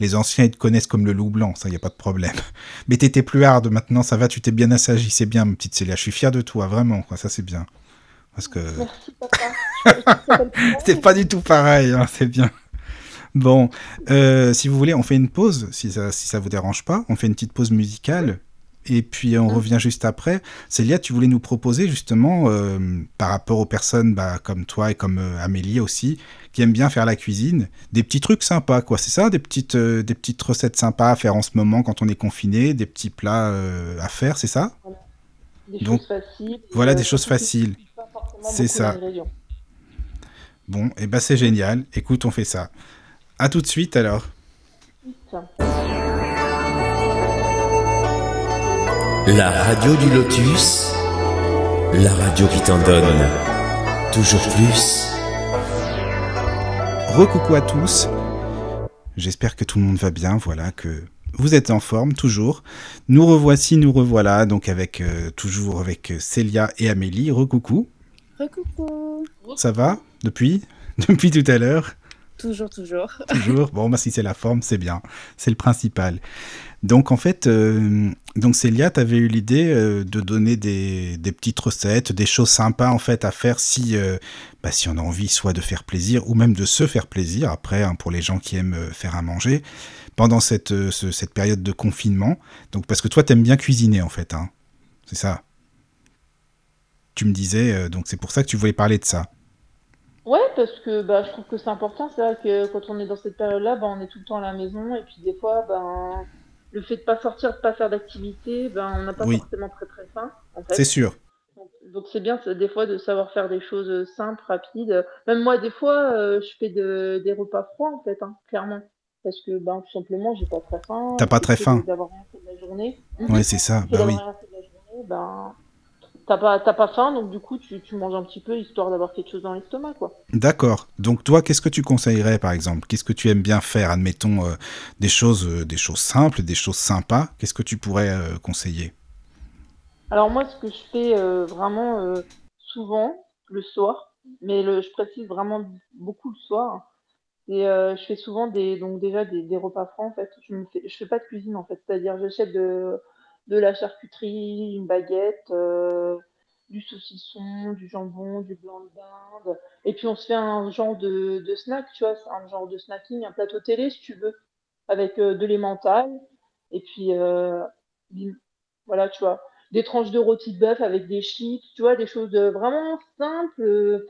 les anciens, ils te connaissent comme le loup blanc, ça, y a pas de problème. Mais t'étais plus hard maintenant, ça va, tu t'es bien assagi, c'est bien, ma petite Célia. Je suis fier de toi, vraiment, quoi, ça, c'est bien. Parce que. Merci, papa. c'est pas du tout pareil, hein, c'est bien. Bon, euh, si vous voulez, on fait une pause, si ça, si ça vous dérange pas. On fait une petite pause musicale. Et puis on revient juste après. Célia, tu voulais nous proposer justement, euh, par rapport aux personnes bah, comme toi et comme euh, Amélie aussi, qui aiment bien faire la cuisine, des petits trucs sympas, quoi. C'est ça, des petites, euh, des petites recettes sympas à faire en ce moment quand on est confiné, des petits plats à faire, c'est ça? Voilà. Des choses faciles. Voilà, des choses faciles. C'est ça. Bon, et eh ben c'est génial. Écoute, on fait ça. À tout de suite alors. La radio du lotus, la radio qui t'en donne toujours plus. Recoucou à tous. J'espère que tout le monde va bien, voilà, que vous êtes en forme toujours. Nous revoici, nous revoilà, donc avec euh, toujours avec euh, Célia et Amélie. Recoucou. Recoucou. Ça va? Depuis? Depuis tout à l'heure? Toujours, toujours. Toujours? Bon, bah, si c'est la forme, c'est bien. C'est le principal. Donc, en fait, euh, donc Célia, tu avais eu l'idée euh, de donner des, petites recettes, des choses sympas, en fait, à faire si, euh, bah, si on a envie soit de faire plaisir ou même de se faire plaisir, après, hein, pour les gens qui aiment faire à manger, pendant cette, ce, cette période de confinement. Donc, parce que toi, tu aimes bien cuisiner, en fait. Hein. C'est ça. Tu me disais, donc c'est pour ça que tu voulais parler de ça. Ouais, parce que bah, je trouve que c'est important. C'est vrai que quand on est dans cette période-là, bah, on est tout le temps à la maison. Et puis des fois, ben, le fait de pas sortir, de pas faire d'activité, ben, on n'a pas forcément très très faim. En fait. C'est sûr. Donc c'est bien des fois de savoir faire des choses simples, rapides. Même moi, des fois, euh, je fais de, des repas froids, en fait, hein, clairement. Parce que ben, tout simplement, j'ai pas très faim. T'as pas très faim. D'avoir rien fait de la journée. Ouais, c'est ça. Bah oui. Rien fait de la journée, ben, T'as pas, pas faim, donc du coup, tu, tu manges un petit peu histoire d'avoir quelque chose dans l'estomac, quoi. D'accord. Donc toi, qu'est-ce que tu conseillerais, par exemple? Qu'est-ce que tu aimes bien faire? Admettons euh, des choses, euh, des choses simples, des choses sympas. Qu'est-ce que tu pourrais euh, conseiller? Alors moi, ce que je fais vraiment souvent le soir, mais le, je précise vraiment beaucoup le soir. Et je fais souvent des, donc déjà des, des repas francs en fait. Je ne fais, je fais pas de cuisine en fait, c'est-à-dire j'achète de de la charcuterie, une baguette, euh, du saucisson, du jambon, du blanc de dinde. Et puis on se fait un genre de, snack, tu vois, un genre de snacking, un plateau télé si tu veux, avec euh, de l'emmental. Et puis euh, voilà, tu vois, des tranches de rôti de bœuf avec des chips, tu vois, des choses vraiment simples,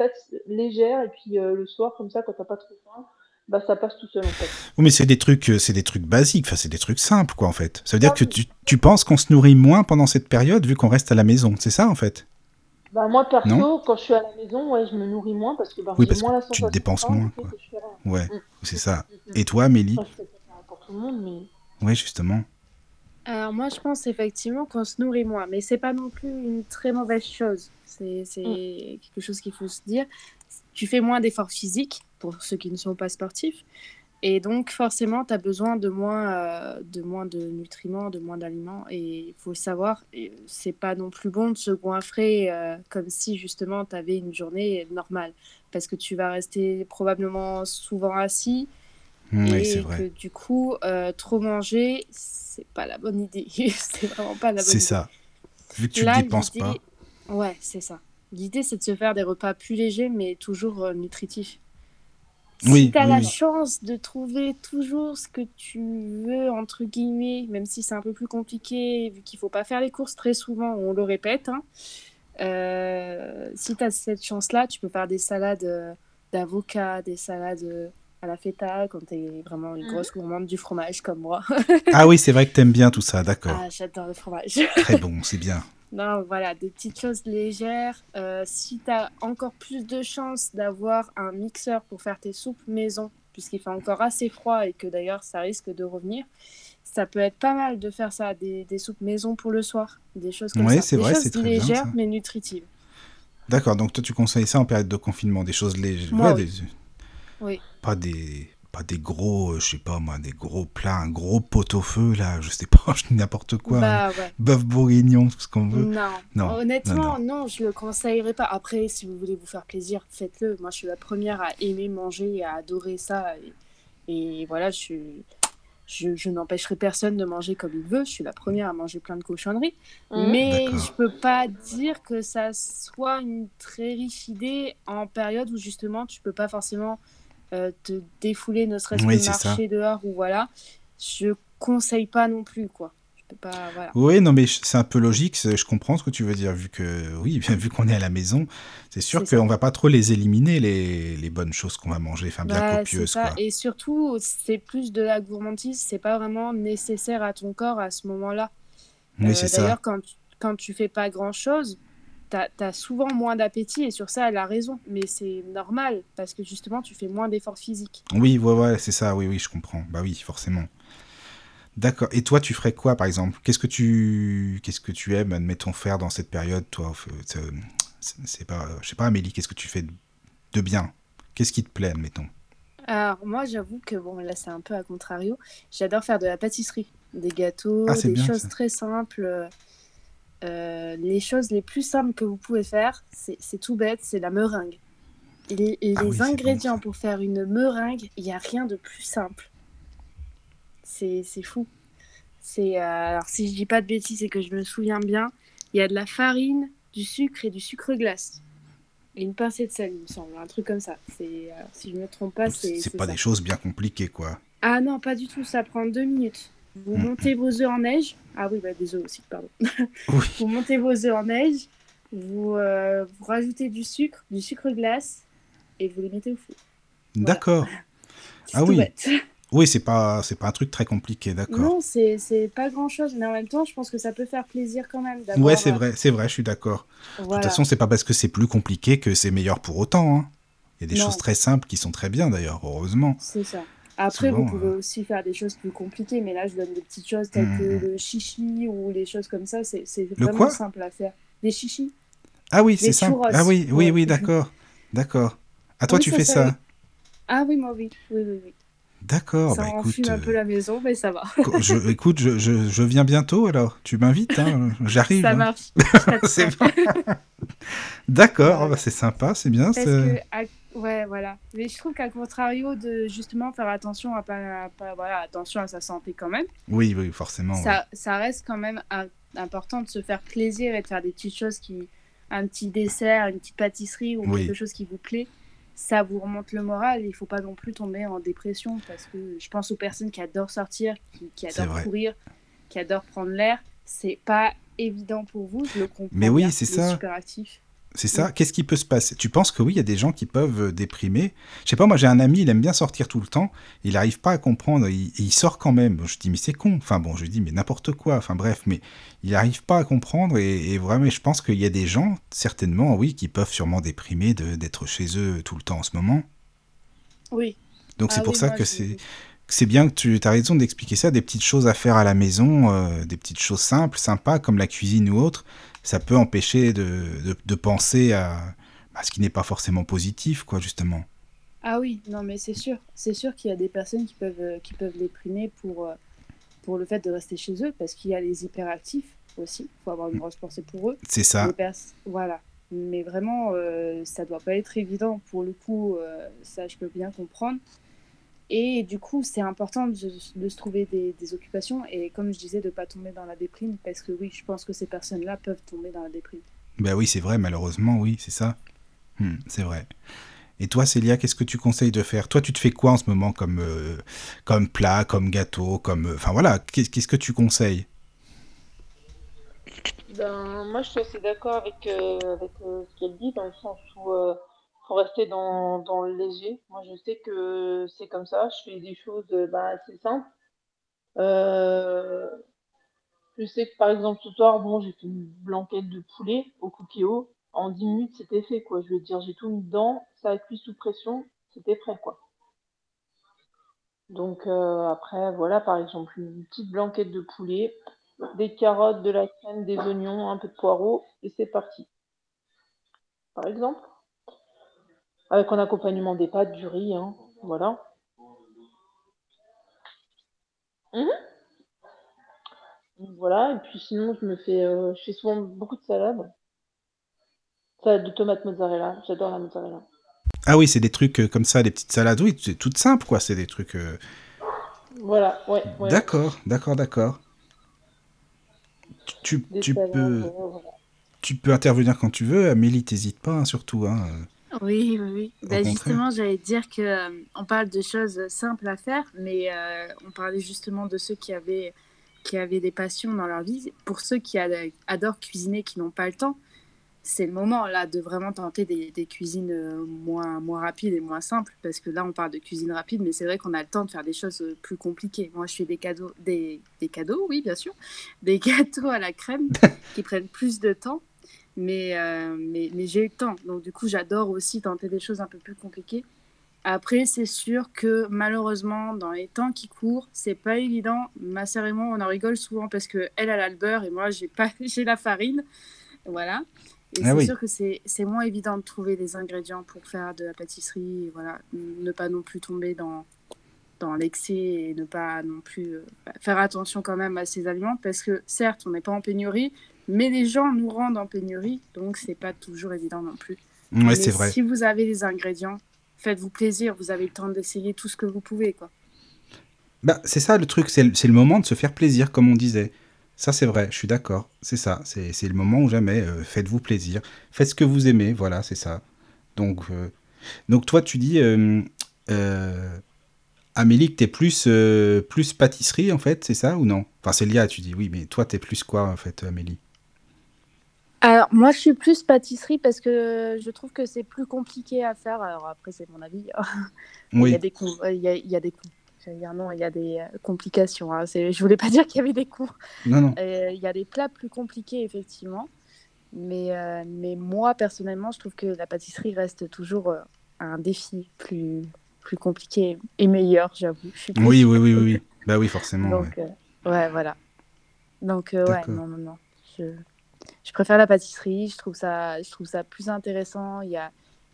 légères. Et puis le soir, comme ça, quand t'as pas trop faim, bah ça passe tout seul en fait. Oui, mais c'est des trucs, euh, c'est des trucs basiques, enfin c'est des trucs simples quoi en fait. Ça veut dire que tu, tu penses qu'on se nourrit moins pendant cette période vu qu'on reste à la maison, c'est ça en fait Bah moi perso, quand je suis à la maison, ouais, je me nourris moins parce que bah, oui, parce moins que tu te dépenses moins quoi. Ouais, mm. c'est ça. Mm, mm, Et toi, Mélie pour tout le monde, mais. Ouais, justement. Alors moi, je pense effectivement qu'on se nourrit moins, mais c'est pas non plus une très mauvaise chose. C'est quelque chose qu'il faut se dire. Tu fais moins d'efforts physiques, pour ceux qui ne sont pas sportifs. Et donc, forcément, tu as besoin de moins, euh, de moins de nutriments, de moins d'aliments. Et il faut savoir, c'est pas non plus bon de se goinfrer euh, comme si justement tu avais une journée normale. Parce que tu vas rester probablement souvent assis. et vrai. que du coup, euh, trop manger, c'est pas la bonne idée. c'est vraiment pas la bonne idée. C'est ça. Vu que tu ne dépenses pas. Ouais, c'est ça. L'idée, c'est de se faire des repas plus légers, mais toujours nutritifs. Si tu as la chance de trouver toujours ce que tu veux, entre guillemets, même si c'est un peu plus compliqué, vu qu'il faut pas faire les courses très souvent, on le répète, hein, euh, si tu as cette chance-là, tu peux faire des salades euh, d'avocat, des salades euh, à la feta, quand tu es vraiment une grosse mhm. gourmande du fromage comme moi. ah oui, c'est vrai que tu aimes bien tout ça, d'accord. Ah, j'adore le fromage. Très bon, c'est bien. Non, voilà, des petites choses légères. Euh, si tu as encore plus de chances d'avoir un mixeur pour faire tes soupes maison, puisqu'il fait encore assez froid et que d'ailleurs ça risque de revenir, ça peut être pas mal de faire ça, des, des soupes maison pour le soir, des choses comme ça. c'est vrai, c'est très légères bien, mais nutritives. D'accord, donc toi tu conseilles ça en période de confinement, des choses légères. Moi, ouais, oui. Des... oui. Pas des pas des gros, euh, je sais pas moi, des gros plats, un gros pot-au-feu, là, je sais pas, n'importe quoi. Bah, ouais. Bœuf bourguignon, tout ce qu'on veut. Non. non. Honnêtement, non, non. je le conseillerais pas. Après, si vous voulez vous faire plaisir, faites-le. Moi, je suis la première à aimer manger et à adorer ça. Et, et voilà, je suis. Je, je n'empêcherai personne de manger comme il veut. Je suis la première à manger plein de cochonneries. Mmh. Mais je peux pas dire que ça soit une très riche idée en période où justement tu peux pas forcément te défouler, ne serait-ce oui, que marcher dehors ou voilà, je conseille pas non plus quoi. Pas, voilà. Oui, non mais c'est un peu logique, je comprends ce que tu veux dire vu que oui, vu qu'on est à la maison, c'est sûr qu'on va pas trop les éliminer les, les bonnes choses qu'on va manger, enfin bien bah, copieuses quoi. Et surtout, c'est plus de la gourmandise, c'est pas vraiment nécessaire à ton corps à ce moment-là. Oui, euh, c'est ça. D'ailleurs, quand, quand tu fais pas grand-chose, tu as, souvent moins d'appétit et sur ça, elle a raison. Mais c'est normal parce que justement, tu fais moins d'efforts physiques. Oui, ouais, ouais, c'est ça. Oui, oui, je comprends. Bah oui, forcément. D'accord. Et toi, tu ferais quoi, par exemple? Qu'est-ce que tu, qu'est-ce que tu aimes, admettons, faire dans cette période, toi C'est pas, je sais pas, Amélie, qu'est-ce que tu fais de bien? Qu'est-ce qui te plaît, admettons? Alors, moi, j'avoue que, bon, là, c'est un peu à contrario. J'adore faire de la pâtisserie, des gâteaux, Ah, des bien choses ça. très simples. Euh, les choses les plus simples que vous pouvez faire, c'est tout bête, c'est la meringue. Les, les Ah oui, bon, ingrédients pour faire une meringue, il n'y a rien de plus simple. C'est fou. C'est euh, alors si je dis pas de bêtises et que je me souviens bien, il y a de la farine, du sucre et du sucre glace. Et une pincée de sel, il me semble, un truc comme ça. C'est euh, si je me trompe pas, c'est C'est c'est pas ça. des choses bien compliquées, quoi. Ah non, pas du tout, ça prend deux minutes. Vous Mm, montez vos œufs en neige. Ah oui, bah, des œufs aussi, pardon. Oui. Vous montez vos œufs en neige, vous, euh, vous rajoutez du sucre, du sucre glace, et vous les mettez au four. D'accord. Ah oui. bête. Oui, c'est pas, c'est pas un truc très compliqué, d'accord. Non, c'est c'est pas grand chose, mais en même temps, je pense que ça peut faire plaisir quand même. Ouais, c'est vrai, c'est vrai, je suis d'accord. De toute façon, c'est pas parce que c'est plus compliqué que c'est meilleur pour autant. hein. Il y a des Non. choses très simples qui sont très bien d'ailleurs, heureusement. C'est ça. Après, vous pouvez aussi faire des choses plus compliquées, mais là, je donne des petites choses telles Mhm. que le chichi ou les choses comme ça. C'est vraiment simple à faire. Des chichis. Ah oui, c'est simple. Ah oui, oui, ouais. oui, d'accord. D'accord. À toi, Oui, tu ça, fais ça. Ah oui, moi, oui. Oui, oui, oui. D'accord, bah écoute, un peu euh, la maison, mais ça va. je, écoute, je, je, je viens bientôt alors. Tu m'invites, hein, j'arrive. Ça hein. marche. De C'est. D'accord, bah, c'est sympa, c'est bien. Parce que, ouais, voilà. Mais je trouve qu'à contrario de justement faire attention à pas, à pas- voilà, attention à sa santé quand même, Oui, oui, forcément. ouais. ça, reste quand même un- important de se faire plaisir et de faire des petites choses qui, un petit dessert, une petite pâtisserie ou Oui. quelque chose qui vous plaît. Ça vous remonte le moral. Il faut pas non plus tomber en dépression parce que je pense aux personnes qui adorent sortir, qui, adorent courir, qui adorent prendre l'air. C'est pas évident pour vous, je le comprends. Mais oui, c'est ça. super actif. C'est ça. Qu'est-ce qui peut se passer? Tu penses que oui, il y a des gens qui peuvent euh, déprimer? Je sais pas, moi j'ai un ami, il aime bien sortir tout le temps. Il n'arrive pas à comprendre. Il, il sort quand même. Je dis mais c'est con. Enfin bon, je dis mais n'importe quoi. Enfin bref, mais il n'arrive pas à comprendre. Et, et vraiment, je pense qu'il y a des gens, certainement, oui, qui peuvent sûrement déprimer de- d'être chez eux tout le temps en ce moment. Oui. Donc Ah c'est pour oui, ça moi, que c'est c'est bien que tu as raison d'expliquer ça, des petites choses à faire à la maison, euh, des petites choses simples, sympas, comme la cuisine ou autre, ça peut empêcher de, de, de penser à, à ce qui n'est pas forcément positif, quoi, justement. Ah oui, non mais c'est sûr. C'est sûr qu'il y a des personnes qui peuvent, euh, qui peuvent déprimer pour, euh, pour le fait de rester chez eux, parce qu'il y a les hyperactifs aussi. Il faut avoir une grosse pensée pour eux. C'est ça. Les pers- Voilà. Mais vraiment, euh, ça doit pas être évident. Pour le coup, euh, ça, je peux bien comprendre. Et du coup, c'est important de, de se trouver des, des occupations et, comme je disais, de pas tomber dans la déprime, parce que oui, je pense que ces personnes-là peuvent tomber dans la déprime. Ben oui, c'est vrai, malheureusement, oui, c'est ça. Hmm, c'est vrai. Et toi, Célia, qu'est-ce que tu conseilles de faire? Toi, tu te fais quoi en ce moment comme, euh, comme plat, comme gâteau, comme... euh, Enfin voilà, qu'est- qu'est-ce que tu conseilles? Ben, moi, je suis assez d'accord avec, euh, avec euh, ce qu'elle dit, dans le sens où euh, rester dans, le léger. Moi, je sais que c'est comme ça. Je fais des choses ben, assez simples. Euh, je sais que, par exemple, ce soir, bon, j'ai fait une blanquette de poulet au coquillot. En 10 minutes, c'était fait, quoi. Je veux dire, j'ai tout mis dedans, ça a cuit sous pression, c'était prêt, quoi. Donc, euh, après, voilà, par exemple, une petite blanquette de poulet, des carottes, de la crème, des oignons, un peu de poireaux, et c'est parti. Par exemple. Avec en accompagnement des pâtes, du riz, hein, voilà. Mhm. Voilà, et puis sinon, je me fais, euh, je fais souvent beaucoup de salades. Salade de tomates mozzarella, j'adore la mozzarella. Ah oui, c'est des trucs euh, comme ça, des petites salades. Oui, c'est toutes simples, quoi. C'est des trucs... euh, Voilà, ouais, ouais. D'accord, d'accord, d'accord. Tu, tu salades, peux, voilà. tu peux intervenir quand tu veux. Amélie, t'hésites pas, hein, surtout. Hein. Oui, oui, Bah, justement, j'allais dire que euh, on parle de choses simples à faire, mais euh, on parlait justement de ceux qui avaient, qui avaient des passions dans leur vie. Pour ceux qui ad- adorent cuisiner, qui n'ont pas le temps, c'est le moment là de vraiment tenter des, des cuisines euh, moins, moins rapides et moins simples, parce que là, on parle de cuisine rapide, mais c'est vrai qu'on a le temps de faire des choses plus compliquées. Moi, je fais des cadeaux, des, des cadeaux, oui, bien sûr, des gâteaux à la crème qui prennent plus de temps. Mais, euh, mais, mais j'ai eu le temps. Donc, du coup, j'adore aussi tenter des choses un peu plus compliquées. Après, c'est sûr que malheureusement, dans les temps qui courent, c'est pas évident. Ma sœur et moi, on en rigole souvent parce que elle, elle a le beurre et moi, j'ai pas, j'ai la farine. Voilà. Et Ah c'est oui. sûr que c'est moins évident de trouver des ingrédients pour faire de la pâtisserie. et Voilà, ne pas non plus tomber dans, dans l'excès et ne pas non plus euh, faire attention quand même à ces aliments parce que certes, on n'est pas en pénurie, mais les gens nous rendent en pénurie, donc c'est pas toujours évident non plus. Ouais, Mais c'est vrai. Si vous avez des ingrédients, faites-vous plaisir, vous avez le temps d'essayer tout ce que vous pouvez. Quoi. Bah, c'est ça le truc, c'est le, moment de se faire plaisir, comme on disait. Ça, c'est vrai, je suis d'accord. C'est ça, c'est le moment où jamais. euh, Faites-vous plaisir. Faites ce que vous aimez, voilà, c'est ça. Donc, euh, donc toi, tu dis, euh, Amélie, que t'es plus, plus pâtisserie, en fait, c'est ça ou non? Enfin, c'est Lia, tu dis, oui, mais toi, t'es plus quoi, en fait, Amélie? Alors, moi, je suis plus pâtisserie parce que je trouve que c'est plus compliqué à faire. Alors, après, c'est mon avis. Il y Oui, a des cons. Il y a, il y a des. J'allais dire non, il y a des euh, complications. hein. Je voulais pas dire qu'il y avait des cons. non, non. Euh, Il y a des plats plus compliqués, effectivement. Mais, euh, mais moi, personnellement, je trouve que la pâtisserie reste toujours euh, un défi plus, plus compliqué et meilleur, j'avoue. Oui, oui, oui, oui, oui. Bah oui, forcément. ouais. Donc, euh, ouais, voilà. Donc, ouais, non, non, non. Je, je préfère la pâtisserie. Je trouve ça, je trouve ça plus intéressant. Il y a,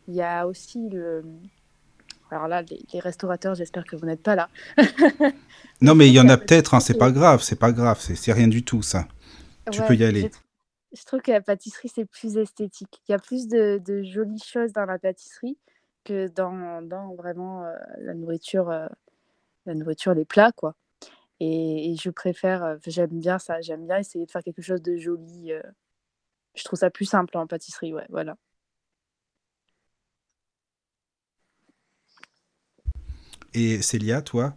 il y a aussi le. Alors là, les, les restaurateurs, j'espère que vous n'êtes pas là. Non, mais il y en a peut-être, hein, c'est pas grave, c'est pas grave, c'est rien du tout, ça. Tu peux y aller. Je trouve que la pâtisserie, c'est plus esthétique. Il y a plus de, de jolies choses dans la pâtisserie que dans, dans vraiment euh, la nourriture, euh, la nourriture, les plats, quoi. Et, et je préfère, j'aime bien ça, j'aime bien essayer de faire quelque chose de joli. euh. je trouve ça plus simple en pâtisserie, ouais, voilà. Et Célia, toi?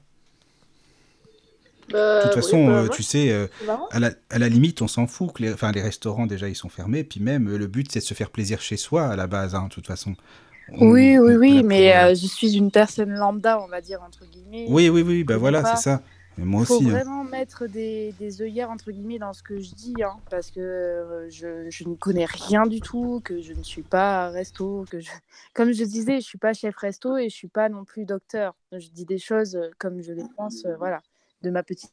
Bah, De toute oui, façon, bah, euh, tu sais, euh, à la, à la limite, on s'en fout que les, enfin, les restaurants, déjà, ils sont fermés. Puis même, le but, c'est de se faire plaisir chez soi, à la base, hein, de toute façon. On- Oui, oui, oui, mais pour, euh, je suis une personne lambda, on va dire, entre guillemets. Oui, oui, oui, bah voilà, c'est ça. Et moi Il faut aussi. hein. vraiment mettre des, des œillères entre guillemets dans ce que je dis, hein, parce que euh, je, je ne connais rien du tout, que je ne suis pas resto, que je... comme je disais, je suis pas chef resto et je suis pas non plus docteur. Je dis des choses euh, comme je les pense, euh, voilà, de ma petite.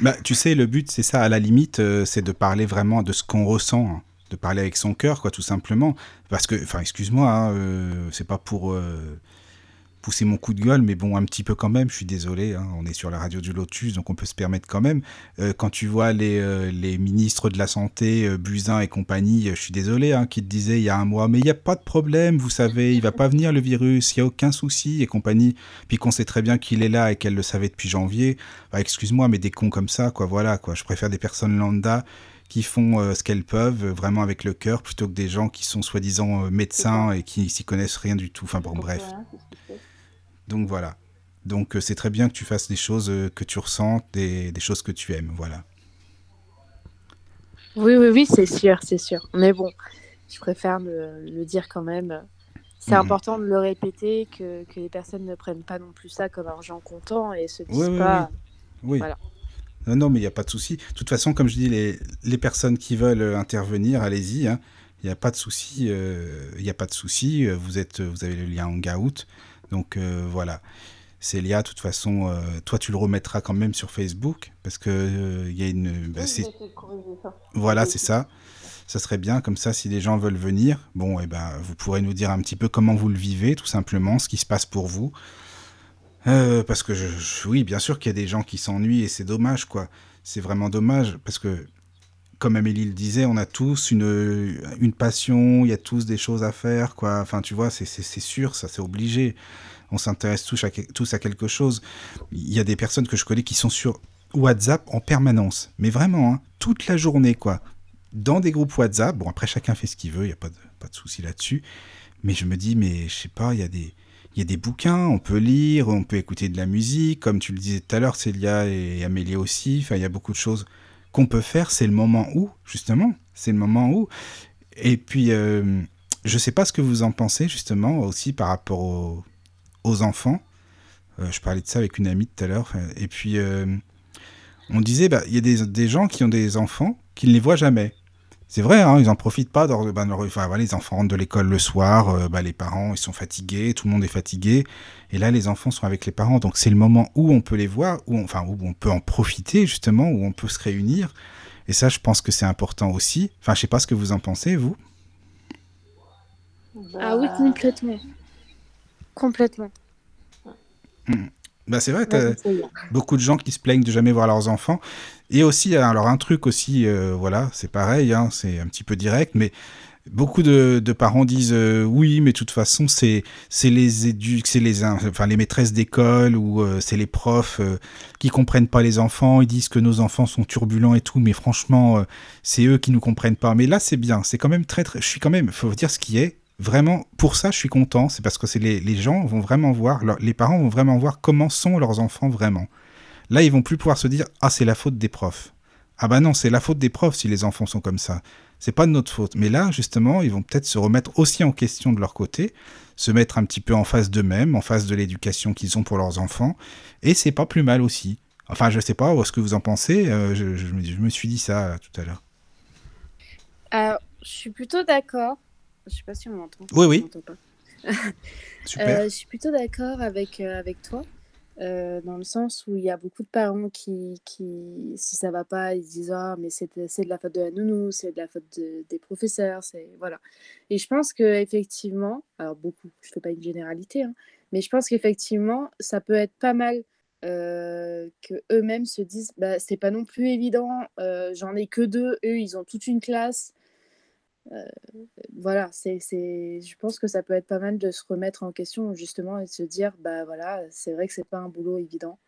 Bah, tu sais, le but, c'est ça, à la limite, euh, c'est de parler vraiment de ce qu'on ressent, hein, de parler avec son cœur, quoi, tout simplement. Parce que, enfin, excuse-moi, hein, euh, c'est pas pour euh, pousser mon coup de gueule, mais bon, un petit peu quand même, je suis désolé, hein, on est sur la radio du Lotus, donc on peut se permettre quand même. Euh, quand tu vois les, euh, les ministres de la Santé, euh, Buzyn et compagnie, euh, je suis désolé, hein, qui te disaient il y a un mois, mais il n'y a pas de problème, vous savez, il va pas venir le virus, il n'y a aucun souci, et compagnie. Puis qu'on sait très bien qu'il est là et qu'elle le savait depuis janvier. Bah, excuse-moi, mais des cons comme ça, quoi, voilà, quoi. Je préfère des personnes lambda qui font ce qu'elles peuvent, vraiment avec le cœur, plutôt que des gens qui sont soi-disant médecins et qui s'y connaissent rien du tout. Enfin bon, bref. rien, c'est ce qu'il fait. Donc voilà. Donc euh, c'est très bien que tu fasses des choses euh, que tu ressens, des, des choses que tu aimes, voilà. Oui, oui, oui, c'est sûr, c'est sûr. Mais bon, je préfère le, le dire quand même. C'est Mhm. important de le répéter, que, que les personnes ne prennent pas non plus ça comme argent comptant et se disent Oui, oui, pas. Oui. Voilà. Non, non, mais il n'y a pas de souci. De toute façon, comme je dis, les, les personnes qui veulent euh, intervenir, allez-y. hein. Il n'y a pas de souci. euh, Il n'y a pas de souci. euh, Vous, êtes, vous avez le lien Hangout. Donc euh, voilà. Célia, de toute façon, euh, toi, tu le remettras quand même sur Facebook. Parce que euh, il y a une. bah, Oui, ça. Voilà, c'est ça. Ça serait bien, comme ça, si les gens veulent venir, bon, eh ben, vous pourrez nous dire un petit peu comment vous le vivez, tout simplement, ce qui se passe pour vous. Euh, parce que, je, je- oui, bien sûr qu'il y a des gens qui s'ennuient et c'est dommage, quoi. C'est vraiment dommage, parce que, comme Amélie le disait, on a tous une, une passion, il y a tous des choses à faire, quoi. Enfin, tu vois, c'est sûr, ça, c'est obligé. On s'intéresse tous à, que- tous à quelque chose. Il y a des personnes que je connais qui sont sur WhatsApp en permanence, mais vraiment, hein, toute la journée, quoi dans des groupes WhatsApp. Bon, après, chacun fait ce qu'il veut, il n'y a pas de, pas de souci là-dessus. Mais je me dis, mais je sais pas, il y, a des- il y a des bouquins, on peut lire, on peut écouter de la musique. Comme tu le disais tout à l'heure, Célia et Amélie aussi. Enfin, il y a beaucoup de choses qu'on peut faire. C'est le moment où, justement. C'est le moment où. Et puis, euh, je sais pas ce que vous en pensez, justement, aussi par rapport aux, enfants. Euh, je parlais de ça avec une amie tout à l'heure. Et puis, euh, on disait, bah, il y a des, des gens qui ont des enfants qui ne les voient jamais. C'est vrai, hein, ils en profitent pas. Dans, ben, leur- enfin, voilà, les enfants rentrent de l'école le soir, euh, bah, les parents ils sont fatigués, tout le monde est fatigué, et là les enfants sont avec les parents. Donc c'est le moment où on peut les voir, où on, enfin où on peut en profiter justement, où on peut se réunir. Et ça, je pense que c'est important aussi. Enfin, je sais pas ce que vous en pensez, vous. Ah oui, complètement. Complètement. Hmm. Bah c'est vrai, t'as beaucoup de gens qui se plaignent de jamais voir leurs enfants. Et aussi, alors un truc aussi, euh, voilà, c'est pareil, hein, c'est un petit peu direct, mais beaucoup de, parents disent euh, oui, mais de toute façon, c'est c'est les éduques, c'est les enfin les maîtresses d'école ou euh, c'est les profs qui comprennent pas les enfants. Ils disent que nos enfants sont turbulents et tout, mais franchement, c'est eux qui nous comprennent pas. Mais là, c'est bien, c'est quand même très, très, je suis quand même, faut dire ce qui est vraiment, pour ça, je suis content. C'est parce que les, gens vont vraiment voir, les parents vont vraiment voir comment sont leurs enfants vraiment. Là, ils vont plus pouvoir se dire ah c'est la faute des profs. Ah bah non, c'est la faute des profs si les enfants sont comme ça. C'est pas de notre faute. Mais là, justement, ils vont peut-être se remettre aussi en question de leur côté, se mettre un petit peu en face d'eux-mêmes, en face de l'éducation qu'ils ont pour leurs enfants, et c'est pas plus mal aussi. Enfin, je sais pas ce que vous en pensez. Euh, je, me suis dit ça tout à l'heure. Euh, je suis plutôt d'accord. Je sais pas si on m'entend. Oui, oui. Super. Euh, je suis plutôt d'accord avec, euh, avec toi, euh, dans le sens où il y a beaucoup de parents qui, qui si ça va pas, ils disent Ah, mais c'est de la faute de la nounou, c'est de la faute des professeurs, c'est voilà. Et je pense qu'effectivement, alors beaucoup, je fais pas une généralité, hein, mais je pense qu'effectivement, ça peut être pas mal que eux-mêmes se disent bah, c'est pas non plus évident, j'en ai que deux, eux ils ont toute une classe, euh, voilà, c'est, je pense que ça peut être pas mal de se remettre en question justement et de se dire, bah voilà, c'est vrai que c'est pas un boulot évident.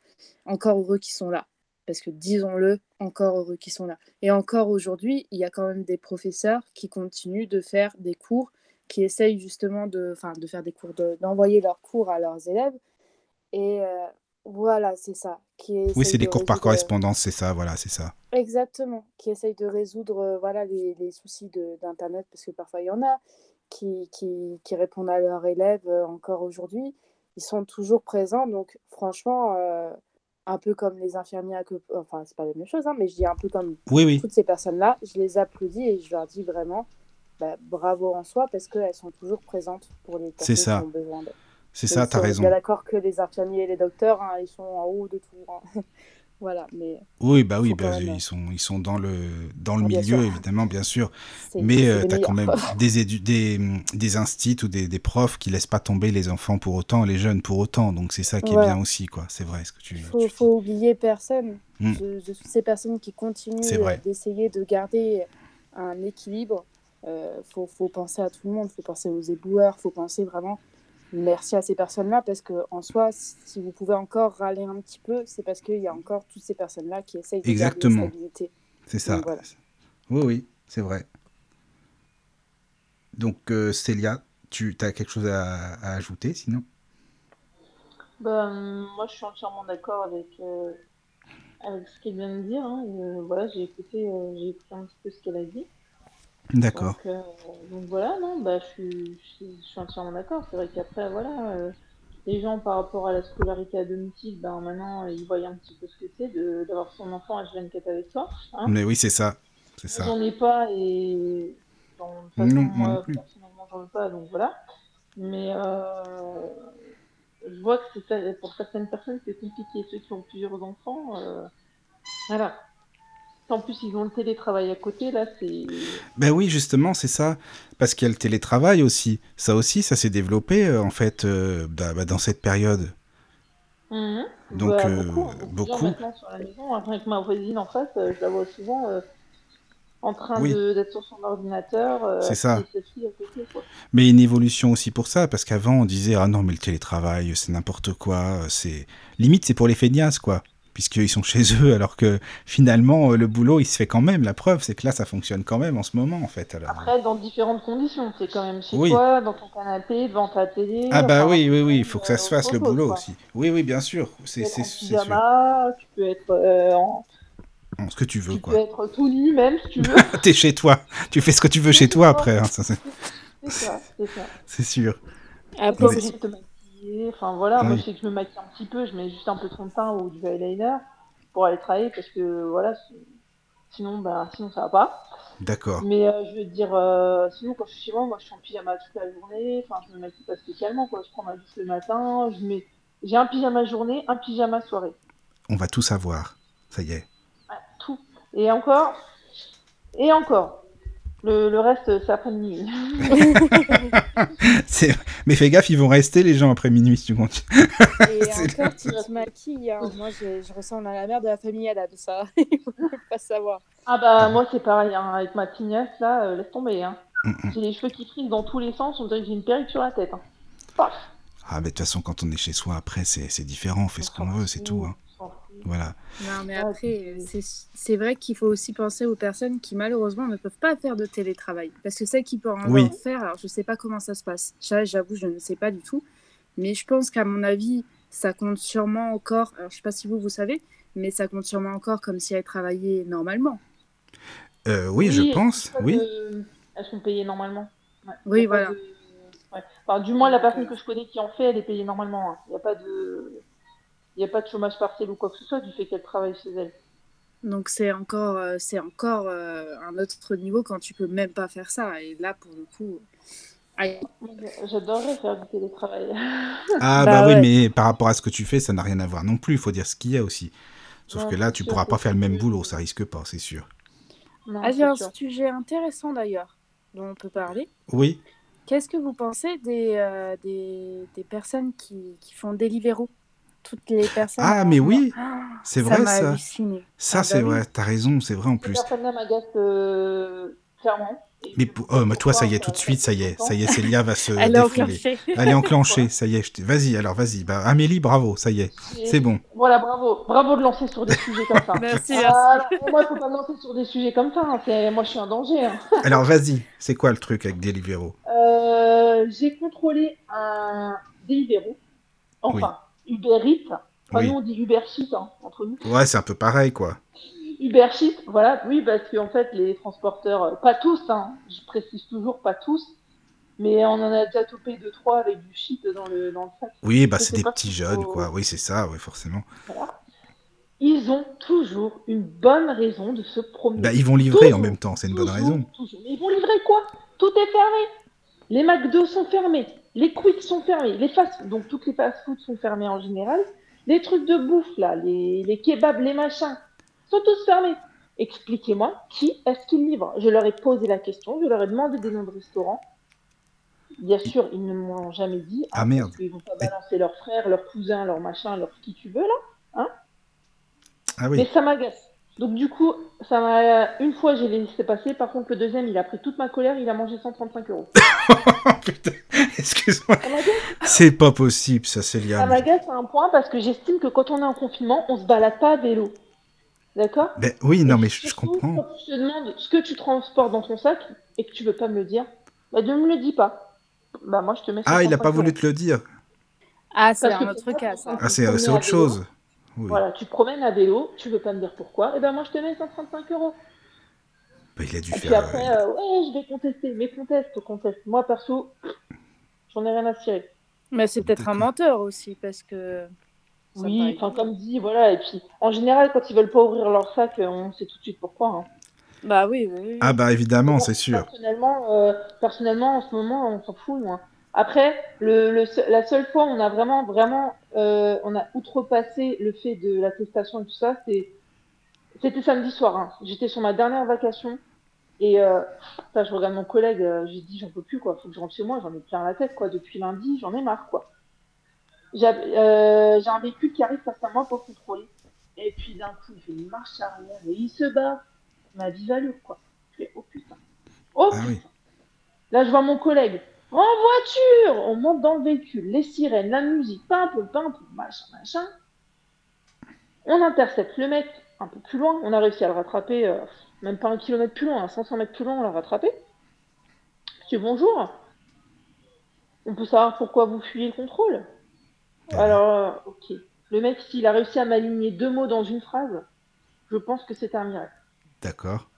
Encore heureux qu'ils sont là, parce que disons-le, encore heureux qu'ils sont là. Et encore aujourd'hui, il y a quand même des professeurs qui continuent de faire des cours, qui essayent justement de, de faire des cours, d'envoyer leurs cours à leurs élèves. Et, euh, voilà, c'est ça. Qui oui, c'est des cours par correspondance, c'est ça, voilà, c'est ça. Exactement, qui essaye de résoudre euh, voilà, les, les soucis d'Internet, parce que parfois il y en a, qui, qui, qui répondent à leurs élèves euh, encore aujourd'hui. Ils sont toujours présents, donc franchement, euh, un peu comme les infirmières, que, enfin, c'est pas la même chose, hein, mais je dis un peu comme toutes ces personnes-là, je les applaudis et je leur dis vraiment bah, bravo en soi, parce qu'elles sont toujours présentes pour les personnes qui ont besoin d'elles. C'est ça, tu as raison. Je suis d'accord que les infirmiers et les docteurs, hein, ils sont en haut de tout. Hein. voilà, mais. Oui, bah oui, bah, ils, sont, ils sont dans le, dans le milieu, évidemment, bien sûr. Mais euh, tu as quand même des, des, des instituts ou des, des, profs qui laissent pas tomber les enfants pour autant, les jeunes pour autant. Donc c'est ça qui est bien aussi, quoi. C'est vrai ce que tu. Faut, faut oublier personne. Hmm. De, toutes ces personnes qui continuent d'essayer de garder un équilibre. Il euh, faut, faut penser à tout le monde. Il faut penser aux éboueurs. Il faut penser vraiment merci à ces personnes-là parce que en soi, si vous pouvez encore râler un petit peu, c'est parce qu'il y a encore toutes ces personnes-là qui essayent de Exactement. garder la stabilité. C'est ça. Oui, oui, c'est vrai. Donc, euh, Célia, tu as quelque chose à, ajouter sinon? Ben, Moi, je suis entièrement d'accord avec, euh, avec ce qu'elle vient de dire. Hein. Euh, voilà, j'ai écouté, j'ai écouté un petit peu ce qu'elle a dit. D'accord. Donc, euh, donc voilà, non, bah, je, suis, je, suis, entièrement d'accord. C'est vrai qu'après, voilà, euh, les gens par rapport à la scolarité à domicile, ben maintenant, ils voient un petit peu ce que c'est d'avoir son enfant H24 avec toi. Hein. Mais oui, c'est ça. C'est ça. J'en ai pas et. non, moi non plus. Personnellement, j'en veux pas, donc voilà. Mais euh, je vois que pour certaines personnes, c'est compliqué. Ceux qui ont plusieurs enfants, voilà. En plus, ils ont le télétravail à côté, là, c'est... Ben oui, justement, c'est ça. Parce qu'il y a le télétravail aussi. Ça aussi, ça s'est développé, euh, en fait, euh, bah, bah, dans cette période. Mhm. Donc, bah, euh, beaucoup. Beaucoup. Maintenant, sur la maison, avec ma voisine en face, je la vois souvent en train d'être sur son ordinateur. c'est ça. Mais une évolution aussi pour ça, parce qu'avant, on disait, ah non, mais le télétravail, c'est n'importe quoi. c'est Limite, c'est pour les feignasses, quoi puisqu'ils sont chez eux, alors que finalement, euh, le boulot, il se fait quand même. La preuve, c'est que là, ça fonctionne quand même en ce moment, en fait. Alors... Après, dans différentes conditions. C'est quand même chez toi, dans ton canapé, devant ta télé. Ah bah oui, oui, oui, il faut que ça se fasse, le boulot aussi. Oui, oui, bien sûr. C'est sûr. Tu peux être euh, en... Ce que tu veux, quoi. Tu peux être tout nu, même, si tu veux. T'es chez toi. Tu fais ce que tu veux chez toi, après. Hein, c'est ça, c'est ça. C'est sûr. Enfin voilà, moi je sais que je me maquille un petit peu, je mets juste un peu de fond de teint ou du eyeliner pour aller travailler parce que voilà, sinon, bah, sinon ça va pas. D'accord. Mais euh, je veux dire, euh, sinon quand je suis chez moi, moi je suis en pyjama toute la journée, enfin je me maquille pas spécialement quoi, je prends ma douche le matin, je mets, j'ai un pyjama journée, un pyjama soirée. On va tout savoir, ça y est. tout. Et encore, Et encore. Le, le reste, c'est après minuit. Mais fais gaffe, ils vont rester les gens après minuit si tu continues. Et C'est- encore, tu te maquilles. hein. Moi, je, je ressemble à la mère de la famille Adam, ça. Il faut pas savoir. Ah bah moi c'est pareil, hein. avec ma tignasse là, euh, laisse tomber. Hein. Mm, mm. J'ai les cheveux qui frisent dans tous les sens, on dirait que j'ai une perruque sur la tête. Hein. Paf Ah, mais de toute façon, quand on est chez soi, après, c'est c'est différent, on fait ce qu'on veut, c'est tout. hein. Voilà. Non, mais après, c'est- c'est vrai qu'il faut aussi penser aux personnes qui malheureusement ne peuvent pas faire de télétravail. Parce que celles qui peuvent en Oui. faire, alors je sais pas comment ça se passe. Ça, j'avoue, je ne sais pas du tout. Mais je pense qu'à mon avis, ça compte sûrement encore, alors je sais pas si vous, vous savez, mais ça compte sûrement encore comme si elles travaillaient normalement. Euh, oui, je pense, oui. de- Elles sont payées normalement. Ouais. Oui, voilà. de- ouais. Enfin, du moins la personne que je connais qui en fait, elle est payée normalement. hein. Il n'y a pas de... Il n'y a pas de chômage partiel ou quoi que ce soit du fait qu'elle travaille chez elle. Donc c'est encore, euh, c'est encore euh, un autre niveau quand tu peux même pas faire ça. Et là, pour le coup, J'adorerais faire du télétravail. Ah, bah, Bah oui, ouais. mais par rapport à ce que tu fais, ça n'a rien à voir non plus, il faut dire ce qu'il y a aussi. Sauf Non, que là, tu sûr, pourras pas faire le même boulot, ça risque pas, c'est sûr. Non, Ah, j'ai un sûr. sujet intéressant d'ailleurs dont on peut parler. Oui. Qu'est-ce que vous pensez des, euh, des, des personnes qui, qui font Deliveroo? Toutes les personnes. Ah, mais oui, c'est vrai ça. halluciné. Ça, Ah, bah c'est vrai, t'as raison, c'est vrai en plus. euh, clairement. Mais pour- oh, mais toi, ça y est, tout de ça suite, ça y est, ça y est, Célia va se Elle est défouler. enclenchée. Elle est enclenchée, ça y est. je t'ai- Vas-y, alors vas-y. Bah, Amélie, bravo, ça y est, c'est bon. Voilà, bravo. Bravo de lancer sur des sujets comme ça. Merci, Ah, moi, il faut pas me lancer sur des sujets comme ça. hein. C'est- Moi, je suis un danger. hein. Alors vas-y, c'est quoi le truc avec Deliveroo? Euh, J'ai contrôlé un Deliveroo. Enfin, Uber Eats. Enfin, Oui. nous, on dit Uber Sheet hein, entre nous. Ouais, c'est un peu pareil, quoi. Uber Sheet, voilà. Oui, parce qu'en fait, les transporteurs, euh, pas tous, hein, je précise toujours pas tous, mais on en a déjà topé deux, trois avec du shit dans le, dans le sac. Oui, bah c'est des petits jeunes, faut- quoi. Oui, c'est ça, oui, forcément. Voilà. Ils ont toujours une bonne raison de se promener. Bah, ils vont livrer en même temps, c'est une bonne raison. toujours. Mais ils vont livrer quoi? Tout est fermé. Les McDo sont fermés, les Quick sont fermés, les fast donc toutes les fast-foods sont fermés en général. Les trucs de bouffe là, les, les kebabs, les machins, sont tous fermés. Expliquez-moi, qui est-ce qui livre? Je leur ai posé la question, je leur ai demandé des noms de restaurants. Bien sûr, ils ne m'ont jamais dit. Ah, merde. Parce qu'ils vont pas balancer leurs frères, leurs cousins, leurs machins, leur qui tu veux là. Ah Mais oui. ça m'agace. Donc du coup, ça m'a une fois j'ai laissé passer. Par contre, le deuxième, il a pris toute ma colère. Il a mangé 135 euros. Putain, excuse-moi. Ça. C'est pas possible, ça, Ça Célia. mais- m'agace à un point parce que j'estime que quand on est en confinement, on se balade pas à vélo. D'accord? Ben oui, non, Et mais je, comprends. Quand je te demande ce que tu transportes dans ton sac et que tu veux pas me le dire, bah ne me le dis pas. Bah moi je te mets. Ah, il a 135 pas voulu euros. te le dire. Ah, c'est un autre cas, ça. Ah, c'est c'est à autre vélo. chose. Oui. Voilà, tu te promènes à vélo, tu veux pas me dire pourquoi, et ben moi je te mets 135 euros. Ben, il a dû Et puis faire. après, euh, euh, ouais, je vais contester, mais conteste, conteste. Moi perso, j'en ai rien à cirer. Mais c'est peut-être un menteur aussi, parce que. ça Oui, enfin comme dit, voilà. Et puis en général, quand ils veulent pas ouvrir leur sac, euh, on sait tout de suite pourquoi. hein. Bah oui, oui. oui. Ah, bah évidemment, c'est sûr. Personnellement, euh, personnellement, en ce moment, on s'en fout, moi. Après, le, le se- la seule fois où on a vraiment, vraiment, euh, on a outrepassé le fait de l'attestation et tout ça, c'était samedi soir. hein. J'étais sur ma dernière vacation et euh, je regarde mon collègue, euh, j'ai dit j'en peux plus quoi, faut que je rentre chez moi, j'en ai plein la tête quoi. Depuis lundi, j'en ai marre quoi. J'ai euh, j'ai un véhicule qui arrive face à moi pour contrôler et puis d'un coup il fait une marche arrière et il se bat. Ma vie value quoi. Je fais oh putain. Oh Ah putain. oui. Là, je vois mon collègue. En voiture On monte dans le véhicule, les sirènes, la musique, pimpe, pimpe, machin, machin. On intercepte le mec un peu plus loin. On a réussi à le rattraper, euh, même pas un kilomètre plus loin, à 500 mètres plus loin, on l'a rattrapé. Dis bonjour. On peut savoir pourquoi vous fuyez le contrôle? Alors, euh, ok. Le mec, s'il a réussi à m'aligner deux mots dans une phrase, je pense que c'est un miracle. D'accord.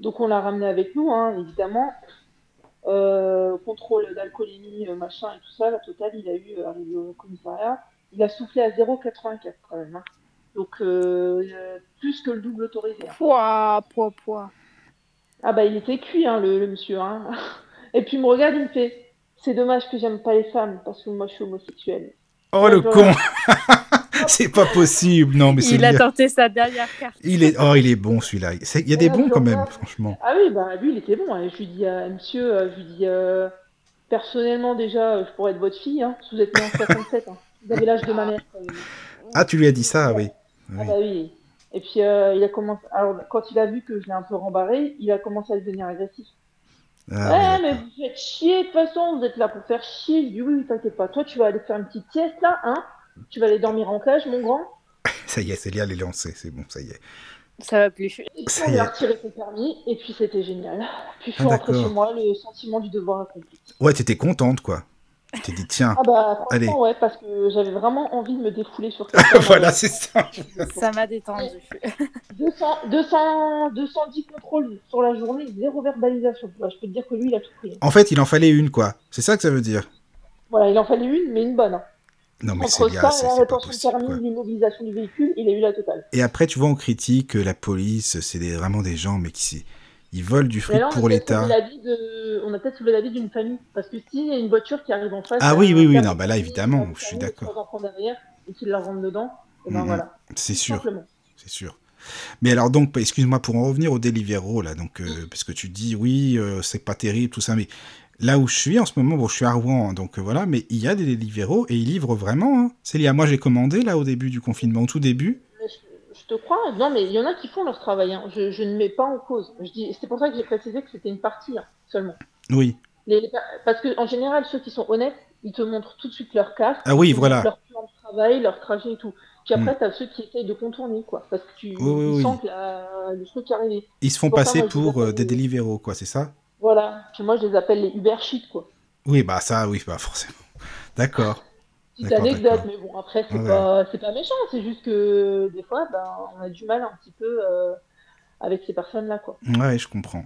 Donc on l'a ramené avec nous, hein, évidemment. Euh, contrôle d'alcoolémie, euh, machin et tout ça, la totale, il a eu euh, arrivé au commissariat. Il a soufflé à 0,84 quand même. hein. Donc euh, plus que le double autorisé. hein. Pouah, pouah, pouah. Ah bah il était cuit, hein, le, le monsieur. Hein. Et puis il me regarde, il me fait C'est dommage que j'aime pas les femmes parce que moi je suis homosexuelle. Oh le voilà. con C'est pas possible, non, mais c'est Il a tenté sa dernière carte. Il est, oh, il est bon celui-là. Il y a des bons quand même, franchement. Ah oui, bah lui, il était bon. hein. Je lui dis, euh, monsieur, euh, je lui dis, euh, personnellement, déjà, euh, je pourrais être votre fille, hein, que vous êtes né en 67. Hein. Vous avez l'âge de ma mère. Ah, tu lui as dit ça, oui. Ah Oui. bah oui. Et puis, euh, il a commencé. Alors, quand il a vu que je l'ai un peu rembarré, il a commencé à devenir agressif. Ah, ouais, mais vous faites chier, de toute façon, vous êtes là pour faire chier. Je dis, oui, oui, t'inquiète pas. Toi, tu vas aller faire une petite sieste, là, hein Tu vas aller dormir en cage, mon grand? Ça y est, Célia elle est lancée, c'est bon, ça y est. Ça va plus. Et puis, Ça on y a retiré son permis, et puis c'était génial. Puis je suis Ah, rentrée chez moi, le sentiment du devoir accompli. Ouais, t'étais contente, quoi. Tu t'es dit, tiens, Ah bah, Allez. ouais, parce que j'avais vraiment envie de me défouler sur quelqu'un. voilà, c'est ça. Ça m'a détendu. 200, 200, 210 contrôles sur la journée, zéro verbalisation. Bah, je peux te dire que lui, il a tout pris. En fait, il en fallait une, quoi. C'est ça que ça veut dire. Voilà, il en fallait une, mais une bonne. hein. Non, mais Entre ça la rétention de permis, l'immobilisation du véhicule, il a eu la totale. Et après, tu vois, on critique euh, la police, c'est des- vraiment des gens, mais qui ils volent du fric là, pour l'État. de- on a peut-être sauvé la vie d'une famille. Parce que s'il y a une voiture qui arrive en face. Ah oui, un oui, oui, non, bah là, évidemment, je suis d'accord. et qu'il la rentre dedans, et ben Mhm. voilà. C'est sûr, c'est sûr. Mais alors donc, excuse-moi pour en revenir au Deliveroo là, donc euh, parce que tu dis oui, euh, c'est pas terrible tout ça, mais là où je suis en ce moment, bon, je suis à Rouen, hein, donc euh, voilà, mais il y a des Deliveroo et ils livrent vraiment. Hein. Célia, moi j'ai commandé là au début du confinement, au tout début. Mais je, je te crois, non, mais il y en a qui font leur travail. hein. Je, je ne mets pas en cause. Je dis, c'est pour ça que j'ai précisé que c'était une partie hein, seulement. Oui. Les- parce que en général, ceux qui sont honnêtes, ils te montrent tout de suite leur carte, Ah oui, voilà. leur plan de travail, leur trajet et tout. Puis après, Mm. t'as ceux qui essayent de contourner, quoi, parce que tu Oui, oui, ils oui. sentent la- le truc arriver. Ils se font Pour ça, passer moi, pour euh, des Deliveroo, quoi, c'est ça? Voilà. Puis moi, je les appelle les Uber Shit, quoi. Oui, bah ça, oui, bah forcément. D'accord. Petite anecdote, mais bon, après, c'est Ouais. pas, c'est pas méchant, c'est juste que des fois, ben, on a du mal un petit peu euh, avec ces personnes-là, quoi. Ouais, je comprends.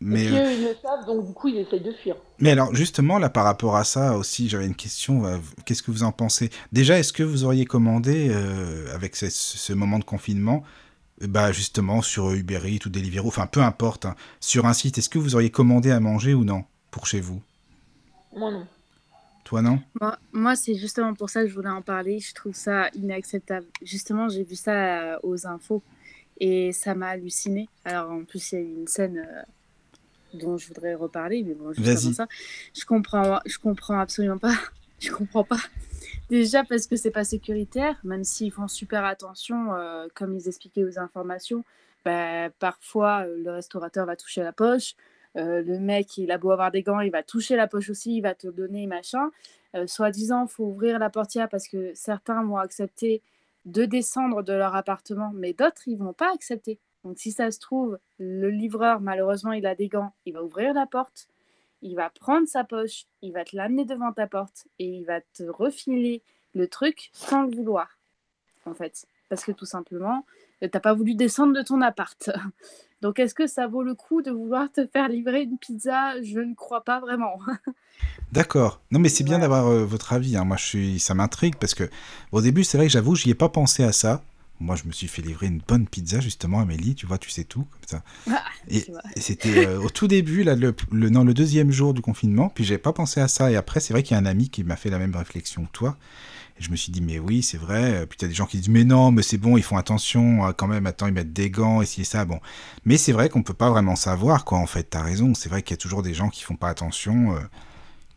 Mais Et puis euh, eux, ils le savent, donc du coup, ils essayent de fuir. Mais alors, justement, là, par rapport à ça aussi, j'avais une question. euh, Qu'est-ce que vous en pensez? Déjà, est-ce que vous auriez commandé, euh, avec ce, ce moment de confinement, bah, justement, sur Uber Eats ou Deliveroo, enfin, peu importe, hein, sur un site, est-ce que vous auriez commandé à manger ou non pour chez vous? Moi, non. Toi, non? Moi, moi c'est justement pour ça que je voulais en parler. Je trouve ça inacceptable. Justement, j'ai vu ça euh, aux infos et ça m'a halluciné. Alors, en plus, il y a une scène euh, dont je voudrais reparler, mais bon, juste Vas-y. avant ça, je comprends, je comprends absolument pas. Je comprends pas. Déjà parce que c'est pas sécuritaire, même s'ils font super attention, euh, comme ils expliquaient aux informations. bah, parfois, euh, le restaurateur va toucher la poche. Euh, le mec, il a beau avoir des gants, il va toucher la poche aussi, il va te donner machin. Euh, Soi-disant, faut ouvrir la portière parce que certains vont accepter de descendre de leur appartement, mais d'autres, ils vont pas accepter. Donc, si ça se trouve, le livreur, malheureusement, il a des gants, il va ouvrir la porte, il va prendre sa poche, il va te l'amener devant ta porte et il va te refiler le truc sans le vouloir, en fait. Parce que tout simplement, euh, t'as pas voulu descendre de ton appart. Donc, est-ce que ça vaut le coup de vouloir te faire livrer une pizza? Je ne crois pas vraiment. D'accord. Non, mais c'est bien d'avoir euh, votre avis. hein. Moi, je suis, ça m'intrigue parce que au début, c'est vrai que j'avoue, j'y ai pas pensé à ça. Moi, je me suis fait livrer une bonne pizza justement, Amélie. Tu vois, tu sais tout comme ça. Ah, Et, c'était euh, au tout début, là, le, le, non, le deuxième jour du confinement. Puis j'ai pas pensé à ça. Et après, c'est vrai qu'il y a un ami qui m'a fait la même réflexion que toi. Et je me suis dit, mais oui, c'est vrai. Puis t'as des gens qui disent, mais non, mais c'est bon, ils font attention. euh, Quand même, attends, ils mettent des gants, et ça. Bon. Mais c'est vrai qu'on peut pas vraiment savoir, quoi, en fait. T'as raison. C'est vrai qu'il y a toujours des gens qui font pas attention, euh,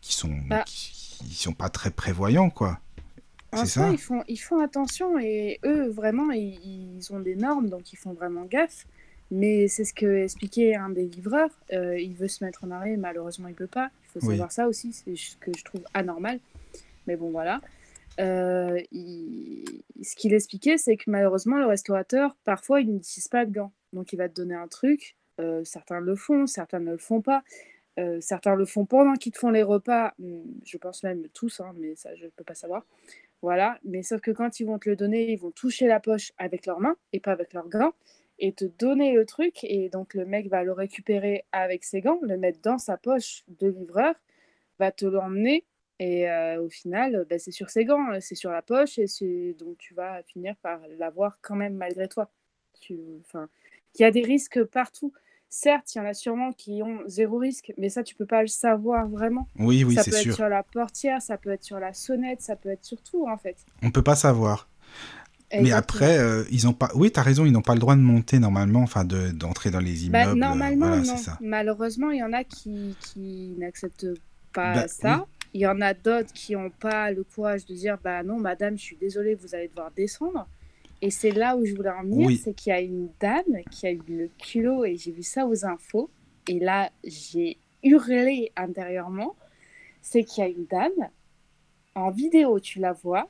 qui sont, Bah. qui, qui sont pas très prévoyants, quoi. En soi, ça ils font, ils font attention et eux, vraiment, ils, ils ont des normes, donc ils font vraiment gaffe. Mais c'est ce que expliquait un des livreurs. euh, il veut se mettre en arrêt, malheureusement, il peut pas. Il faut Oui. savoir ça aussi, c'est ce que je trouve anormal. Mais bon, voilà. Euh, il- Ce qu'il expliquait, c'est que malheureusement, le restaurateur, parfois, il n'utilise pas de gants. Donc, il va te donner un truc. euh, certains le font, certains ne le font pas. Euh, certains le font pendant qu'ils te font les repas. Hum, Je pense même tous, hein, mais ça, je ne peux pas savoir. Voilà, mais sauf que quand ils vont te le donner, ils vont toucher la poche avec leurs mains et pas avec leurs gants et te donner le truc. Et donc le mec va le récupérer avec ses gants, le mettre dans sa poche de livreur, va te l'emmener et euh, au final, ben, c'est sur ses gants, c'est sur la poche et donc tu vas finir par l'avoir quand même malgré toi. Enfin, il y a des risques partout. Certes, il y en a sûrement qui ont zéro risque, mais ça, tu peux pas le savoir vraiment. Oui, oui, ça c'est peut sûr. être sur la portière, ça peut être sur la sonnette, ça peut être sur tout en fait. On peut pas savoir. Mais après, euh, ils ont pas. Oui, t'as raison, ils n'ont pas le droit de monter normalement, enfin de d'entrer dans les Bah, immeubles. euh, normalement, voilà, non. ça. Malheureusement, il y en a qui, qui n'acceptent pas Bah, ça. Il y en a d'autres qui n'ont pas le courage de dire Bah non, madame, je suis désolée, vous allez devoir descendre. Et c'est là où je voulais en venir Oui. c'est qu'il y a une dame qui a eu le culot, et j'ai vu ça aux infos. Et là, j'ai hurlé intérieurement. C'est qu'il y a une dame, en vidéo, tu la vois.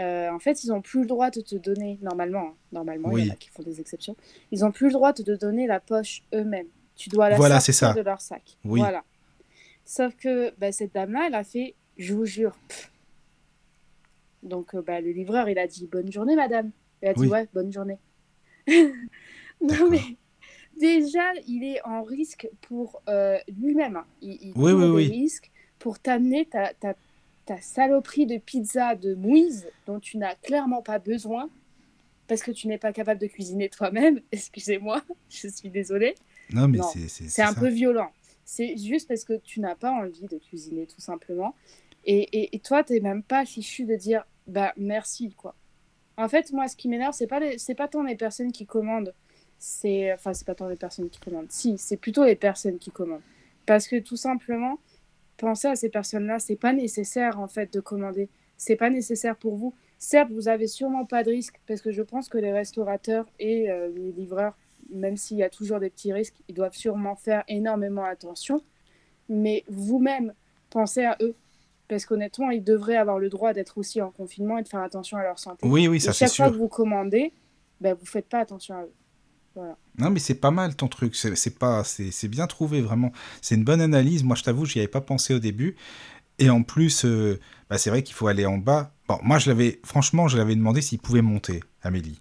euh, en fait, ils n'ont plus le droit de te donner, normalement, hein, normalement, il y en a qui font des exceptions, ils n'ont plus le droit de te donner la poche eux-mêmes. Tu dois la Voilà, sortir ça. de leur sac. Oui. Voilà. Sauf que bah, cette dame-là, elle a fait, je vous jure. pff. Donc euh, bah, le livreur, il a dit bonne journée, madame. Elle a dit Oui. ouais, bonne journée. non mais déjà, il est en risque pour euh, lui-même. hein. Il, il Oui, oui, oui. risques pour t'amener ta, ta, ta saloperie de pizza de mouise dont tu n'as clairement pas besoin parce que tu n'es pas capable de cuisiner toi-même. Excusez-moi, je suis désolée. Non, mais c'est un ça. peu violent. C'est juste parce que tu n'as pas envie de cuisiner, tout simplement. Et, et, et toi, tu n'es même pas fichu de dire bah merci, quoi. En fait, moi, ce qui m'énerve, c'est pas c'est pas tant les personnes qui commandent. C'est enfin, c'est pas tant les personnes qui commandent. Si, c'est plutôt les personnes qui commandent. Parce que tout simplement, pensez à ces personnes-là. C'est pas nécessaire en fait de commander. C'est pas nécessaire pour vous. Certes, vous avez sûrement pas de risque parce que je pense que les restaurateurs et euh, les livreurs même s'il y a toujours des petits risques, ils doivent sûrement faire énormément attention. Mais vous-même, pensez à eux. Parce qu'honnêtement, ils devraient avoir le droit d'être aussi en confinement et de faire attention à leur santé. Oui, oui, ça c'est chaque fois sûr. que vous commandez, ben, vous faites pas attention à eux. Non, mais c'est pas mal ton truc. C'est pas, c'est c'est bien trouvé vraiment. C'est une bonne analyse. Moi, je t'avoue, j'y avais pas pensé au début. Et en plus, euh, bah, c'est vrai qu'il faut aller en bas. Bon, moi, je l'avais, franchement, je l'avais demandé s'il pouvait monter, Amélie.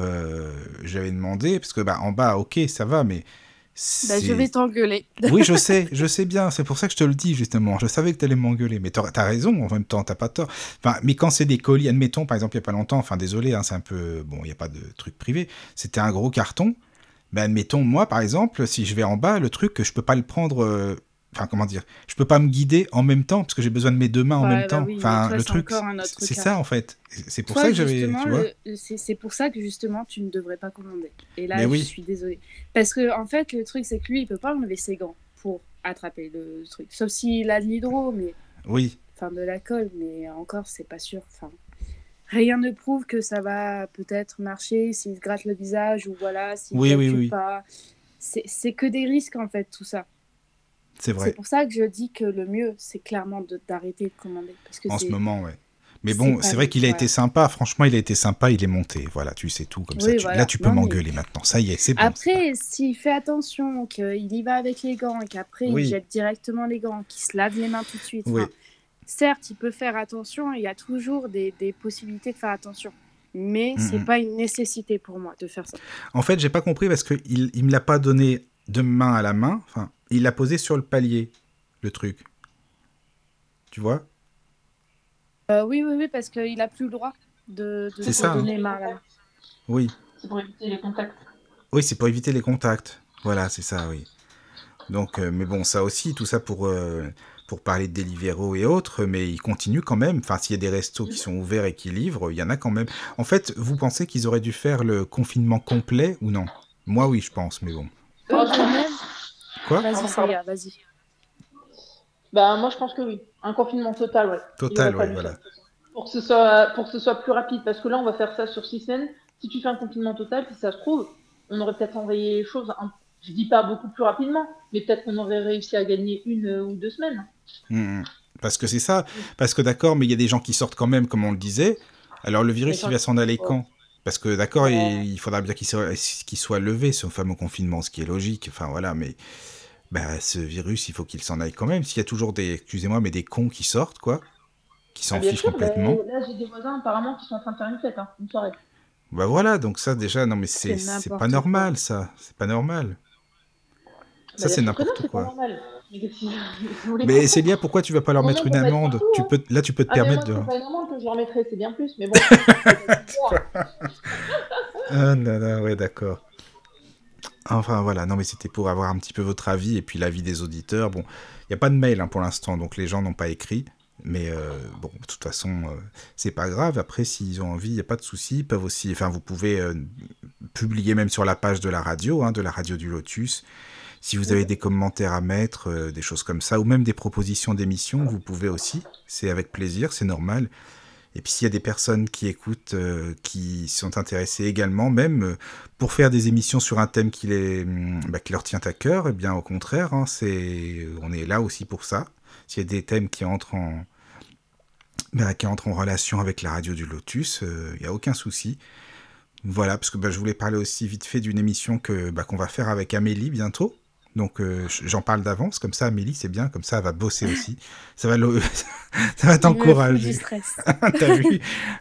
Euh, J'avais demandé parce que bah en bas, ok, ça va, mais Ben, je vais t'engueuler. Oui, je sais, je sais bien. C'est pour ça que je te le dis, justement. Je savais que tu allais m'engueuler. Mais t'as as raison, en même temps, t'as pas tort. Enfin, mais quand c'est des colis, admettons, par exemple, il y a pas longtemps, enfin, désolé, hein, c'est un peu. Bon, il n'y a pas de truc privé. C'était un gros carton. Ben, admettons, moi, par exemple, si je vais en bas, le truc, je peux pas le prendre. euh, Enfin, comment dire Je peux pas me guider en même temps, parce que j'ai besoin de mes deux mains en même bah temps. oui, enfin, toi, le truc, c'est ça, en fait. C'est pour Toi, ça que j'avais. c'est pour ça que justement, tu ne devrais pas commander. Et là, Mais je oui. suis désolée. Parce que, en fait, le truc, c'est que lui, il peut pas enlever ses gants pour attraper le truc. Sauf s'il a de l'hydro, mais Oui, enfin de la colle, mais encore, c'est pas sûr. Enfin, rien ne prouve que ça va peut-être marcher s'il se gratte le visage ou voilà, s'il Oui, oui, oui. pas. C'est que des risques, en fait, tout ça. C'est C'est vrai. pour ça que je dis que le mieux, c'est clairement de- d'arrêter de commander. Parce que En ce c'est- moment, ouais. Mais c'est bon, c'est vrai qu'il a été sympa. Franchement, il a été sympa. Il est monté. Voilà, tu sais tout comme ça. Oui, Tu- voilà. Là, tu peux mais- m'engueuler maintenant. Ça y est, c'est bon. Après, s'il fait attention, qu'il y va avec les gants et qu'après Oui. il jette directement les gants, qu'il se lave les mains tout de suite. Oui. enfin, certes, il peut faire attention, il y a toujours des, des possibilités de faire attention. Mais c'est Mhm. pas une nécessité pour moi de faire ça. En fait, j'ai pas compris parce qu'il il me l'a pas donné de main à la main. Enfin, il l'a posé sur le palier, le truc. Tu vois? Euh, oui, oui, oui, parce qu'il a plus le droit de, de ça, hein. donner main à la main. Oui. C'est pour éviter les contacts. Oui, c'est pour éviter les contacts. Voilà, c'est ça, oui. Donc, euh, mais bon, ça aussi, tout ça pour, euh, pour parler de Deliveroo et autres, mais ils continuent quand même. Enfin, s'il y a des restos qui sont ouverts et qui livrent, il y en a quand même. En fait, vous pensez qu'ils auraient dû faire le confinement complet ou non? Moi, oui, je pense, mais bon. Même... Quoi Vas-y, vas-y. Bah, moi, je pense que oui. Un confinement total, ouais. Total, ouais, voilà. Pour que, ce soit, pour que ce soit plus rapide. Parce que là, on va faire ça sur six semaines. Si tu fais un confinement total, si ça se trouve, on aurait peut-être envoyé les choses, un- je dis pas beaucoup plus rapidement, mais peut-être qu'on aurait réussi à gagner une euh, ou deux semaines. Mhm. Parce que c'est ça. Parce que d'accord, mais il y a des gens qui sortent quand même, comme on le disait. Alors le virus, il va s'en aller Ouais. quand? Parce que d'accord, Ouais. il, il faudra bien qu'il soit, levé, ce fameux confinement, ce qui est logique. Enfin voilà, mais bah, ce virus, il faut qu'il s'en aille quand même. S'il y a toujours des, excusez-moi, mais des cons qui sortent, quoi, qui s'en Ah, fichent sûr, complètement. là, j'ai des voisins apparemment qui sont en train de faire une fête, hein, une soirée. Bah voilà, donc ça déjà, non mais c'est C'est c'est pas normal, ça. C'est pas normal. Ça, Bah, c'est que non, n'importe c'est quoi. Mais Célia, pourquoi tu vas pas leur Non, mettre une amende partout, tu hein. peux, Là, tu peux te Ah, mais permettre moi, de. c'est pas une amende que je leur mettrais, c'est bien plus, mais bon. Ah non, non, ouais, d'accord. Enfin voilà, non mais c'était pour avoir un petit peu votre avis et puis l'avis des auditeurs. Bon, il n'y a pas de mail hein, pour l'instant, donc les gens n'ont pas écrit. Mais euh, bon, de toute façon, euh, c'est pas grave. Après, s'ils ont envie, il n'y a pas de souci. Ils peuvent aussi, enfin, vous pouvez euh, publier même sur la page de la radio, hein, de la radio du Lotus. Si vous avez des commentaires à mettre, euh, des choses comme ça, ou même des propositions d'émissions, vous pouvez aussi. C'est avec plaisir, c'est normal. Et puis s'il y a des personnes qui écoutent, euh, qui sont intéressées également, même euh, pour faire des émissions sur un thème qui, les, hum, bah, qui leur tient à cœur, eh bien au contraire, hein, c'est, on est là aussi pour ça. S'il y a des thèmes qui entrent en, bah, qui entrent en relation avec la radio du Lotus, il n'y a aucun souci. Voilà, parce que bah, je voulais parler aussi vite fait d'une émission que bah, qu'on va faire avec Amélie bientôt. Donc euh, j'en parle d'avance, comme ça Amélie c'est bien, comme ça elle va bosser aussi. Ça va, le... ça va t'encourager. du stress. T'as vu?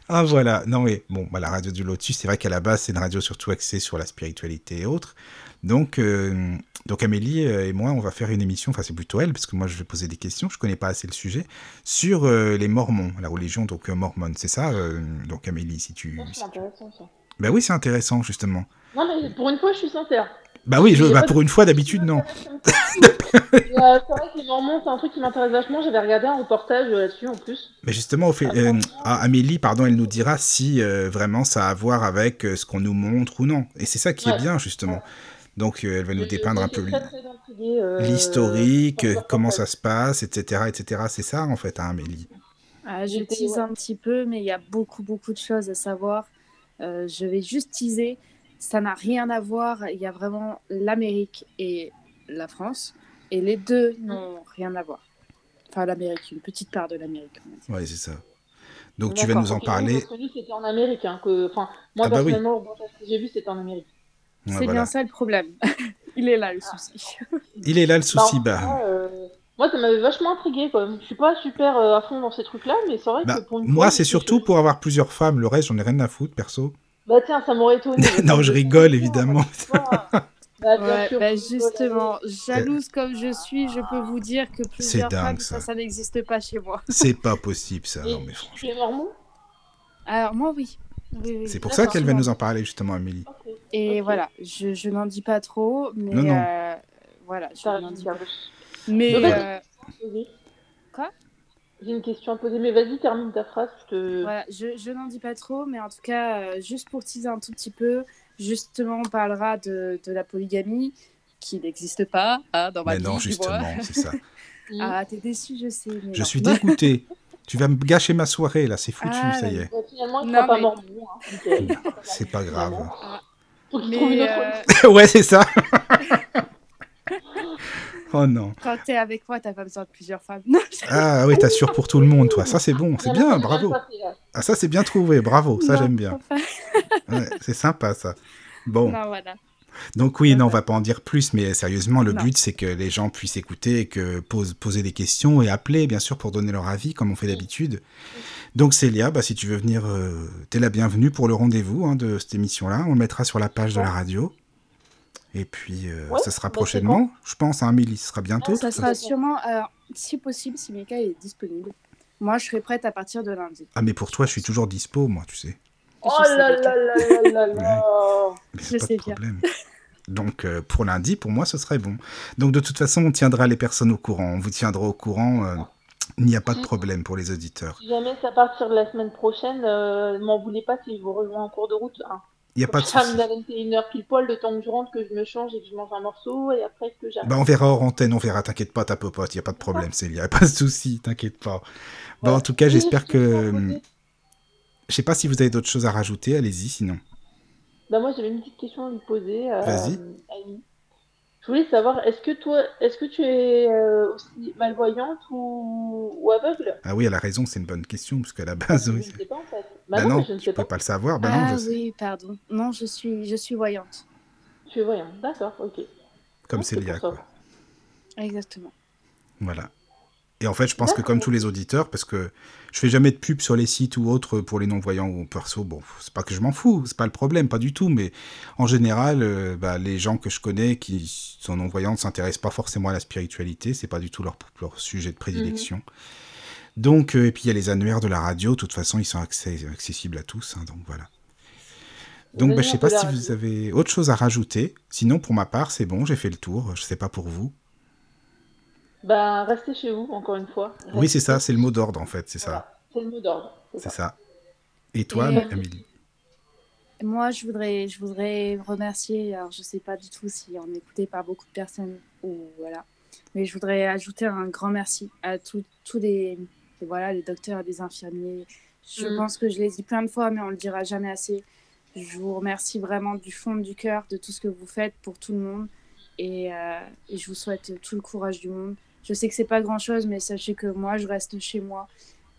Ah voilà, non mais bon, bah, la radio du Lotus, c'est vrai qu'à la base c'est une radio surtout axée sur la spiritualité et autres. Donc, euh, donc Amélie euh, et moi, on va faire une émission, enfin c'est plutôt elle, parce que moi je vais poser des questions, je connais pas assez le sujet, sur euh, les Mormons, la religion donc euh, mormone, c'est ça? Euh, Donc Amélie, si tu... Ça, C'est intéressant ça. Bah oui, c'est intéressant justement. Non, mais pour une fois, je suis sincère. Bah oui, je, bah, pour une fois d'habitude non. Euh, c'est vrai que les Mormons, c'est un truc qui m'intéresse vachement. J'avais regardé un reportage euh, là-dessus en plus. Mais justement, au fait, euh, ah, Amélie, pardon, elle nous dira si euh, vraiment ça a à voir avec euh, ce qu'on nous montre ou non. Et c'est ça qui est bien, justement. Donc, euh, elle va nous Je- dépeindre un peu euh, l'historique, euh, comment ça se passe, etc., etc. C'est ça, en fait, hein, Amélie. Ah, je tease un petit peu, mais il y a beaucoup, beaucoup de choses à savoir. Euh, je vais juste teaser. Ça n'a rien à voir. Il y a vraiment l'Amérique et la France. Et les deux n'ont rien à voir. Enfin, l'Amérique, une petite part de l'Amérique. Ouais, c'est ça. Donc, tu vas nous en parler. C'était en Amérique. Hein, que... enfin, moi, Ah bah oui. personnellement, j'ai vu, c'était en Amérique. Ouais, C'est voilà. bien ça le problème. il est là le souci. Il est là le souci. Bah, en Bah, euh, Moi, ça m'avait vachement intrigué quand même. Je suis pas super euh, à fond dans ces trucs-là, mais c'est vrai bah, que pour une moi, c'est surtout pour avoir plusieurs femmes. Le reste, j'en ai rien à foutre, perso. Bah tiens, ça m'aurait étonné. Non, je rigole, évidemment. Bah, Ouais, sûr, bah, justement, jalouse comme je suis, je peux vous dire que plusieurs dingue, femmes, ça. ça, ça n'existe pas chez moi. C'est pas possible, ça. Et Non, mais tu franchement. es mormon Alors moi, oui. Oui, oui, C'est pour ça qu'elle va nous en parler, justement, Amélie. Et voilà, je, je n'en dis pas trop, mais Non, non. euh, voilà, je n'en dis pas. Mais euh. Quoi? J'ai une question à poser, mais vas-y, termine ta phrase. Je te... voilà, je, je n'en dis pas trop, mais en tout cas, euh, juste pour teaser un tout petit peu, justement, on parlera de, de la polygamie qui n'existe pas hein, dans ma Mais vie, non, tu vois. justement, c'est ça. Ah, t'es déçu, je sais. Mais Je non. suis dégoûté. Tu vas me gâcher ma soirée, là. C'est foutu, Ah, ça y est. Bah, finalement, il Non, sera pas mais- mormon. Hein. nickel. C'est pas grave. Faut qu'il Mais trouve une autre euh, ouais, c'est ça. Oh non. quand t'es avec moi, t'as pas besoin de plusieurs femmes. Non, je- Ah oui, t'assures pour tout le monde, toi. Ça, c'est bon. C'est bien, Finalement, bravo. Ah, ça, c'est bien trouvé. Bravo. Ça, j'aime bien. Ouais, c'est sympa, ça. Bon. Non, voilà. Donc oui, non, on va pas en dire plus, mais sérieusement, le Non. but, c'est que les gens puissent écouter et que pose, poser des questions et appeler, bien sûr, pour donner leur avis, comme on fait d'habitude. Donc Célia, bah, si tu veux venir, euh, t'es la bienvenue pour le rendez-vous hein, de cette émission-là. On le mettra sur la page de la radio. Et puis, euh, Ouais, ça sera bah, prochainement, je pense, à Amélie, ce sera bientôt. Ça tout sera ça. sûrement, alors, si possible, si Mika est disponible. Moi, je serai prête à partir de lundi. Ah, mais pour toi, je suis toujours dispo, moi, tu sais. Oh là là là là là là Mais Je pas sais de bien. problème. Donc euh, pour lundi, pour moi, ce serait bon. Donc de toute façon, on tiendra les personnes au courant. On vous tiendra au courant. euh, il n'y a pas de problème pour les auditeurs. Si jamais à partir de la semaine prochaine, euh, m'en voulez pas si je vous rejoins en cours de route. Hein. Il n'y a pas de souci. à 21h pile poil, le temps que je rentre, que je me change et que je mange un morceau, et après que j'arrive. Bah, on verra hors antenne, on verra. T'inquiète pas, ta popote, il n'y a pas de problème, Célia. Y a pas de souci, t'inquiète pas. Bon, en tout cas, j'espère que. Je sais pas si vous avez d'autres choses à rajouter. Allez-y, sinon. Bah moi j'avais une petite question à lui poser. euh, Vas-y. Je voulais savoir, est-ce que toi, est-ce que tu es euh, aussi malvoyante ou, ou aveugle? Ah oui, elle a raison, c'est une bonne question, parce qu'à la base, Je oui. ne sais pas en fait. Bah, Bah non, non, je ne tu sais peux pas. pas le savoir. Bah ah non, je sais. oui, pardon. Non, je suis, je suis voyante. Tu es voyante, d'accord, ok. Comme Non, Célia, quoi. Exactement. Voilà. Et en fait, je pense que comme tous les auditeurs, parce que je fais jamais de pub sur les sites ou autres pour les non-voyants ou perso, bon, c'est pas que je m'en fous, c'est pas le problème, pas du tout, mais en général, euh, bah, les gens que je connais qui sont non-voyants ne s'intéressent pas forcément à la spiritualité, c'est pas du tout leur, leur sujet de prédilection. Donc, euh, et puis il y a les annuaires de la radio, de toute façon, ils sont accessibles à tous, hein, donc voilà. Donc, bah, je sais pas si vous avez autre chose à rajouter. Sinon, pour ma part, c'est bon, j'ai fait le tour. Je sais pas pour vous. Ben, restez chez vous, encore une fois. Oui, c'est ça, c'est le mot d'ordre en fait, c'est ça. C'est le mot d'ordre. C'est ça. ça. Et toi, Et- Amélie Moi, je voudrais, je voudrais remercier, alors je sais pas du tout si on est écouté par beaucoup de personnes ou voilà, mais je voudrais ajouter un grand merci à tous tous les, voilà, les docteurs et les infirmiers. Je Mm. pense que je l'ai dit plein de fois, mais on le dira jamais assez. Je vous remercie vraiment du fond du cœur de tout ce que vous faites pour tout le monde et, euh, et je vous souhaite tout le courage du monde. Je sais que c'est pas grand chose, mais sachez que moi, je reste chez moi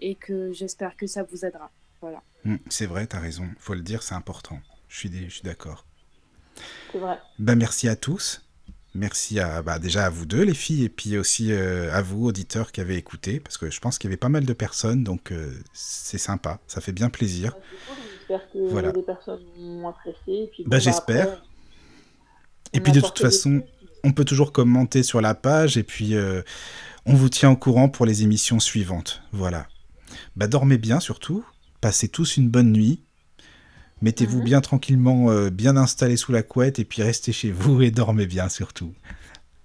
et que j'espère que ça vous aidera. Voilà. Hmm, C'est vrai, t'as raison. Faut le dire, c'est important. Je suis, dé- je suis d'accord. C'est vrai. Ben, merci à tous. Merci à, bah, déjà à vous deux, les filles, et puis aussi euh, à vous, auditeurs, qui avez écouté, parce que je pense qu'il y avait pas mal de personnes, donc euh, c'est sympa, ça fait bien plaisir. Cool, J'espère que Voilà. les personnes ont apprécié. et puis, Bah, bon, j'espère. après, Et puis de apporte toute façon, des. On peut toujours commenter sur la page, et puis euh, on vous tient au courant pour les émissions suivantes. Voilà. Bah, dormez bien surtout, passez tous une bonne nuit. Mettez-vous Mhm. bien tranquillement, euh, bien installés sous la couette, et puis restez chez vous et dormez bien surtout.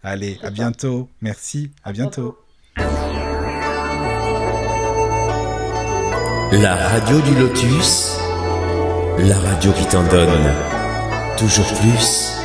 Allez, à bientôt. Merci, à bientôt. La radio du lotus, la radio qui t'en donne toujours plus.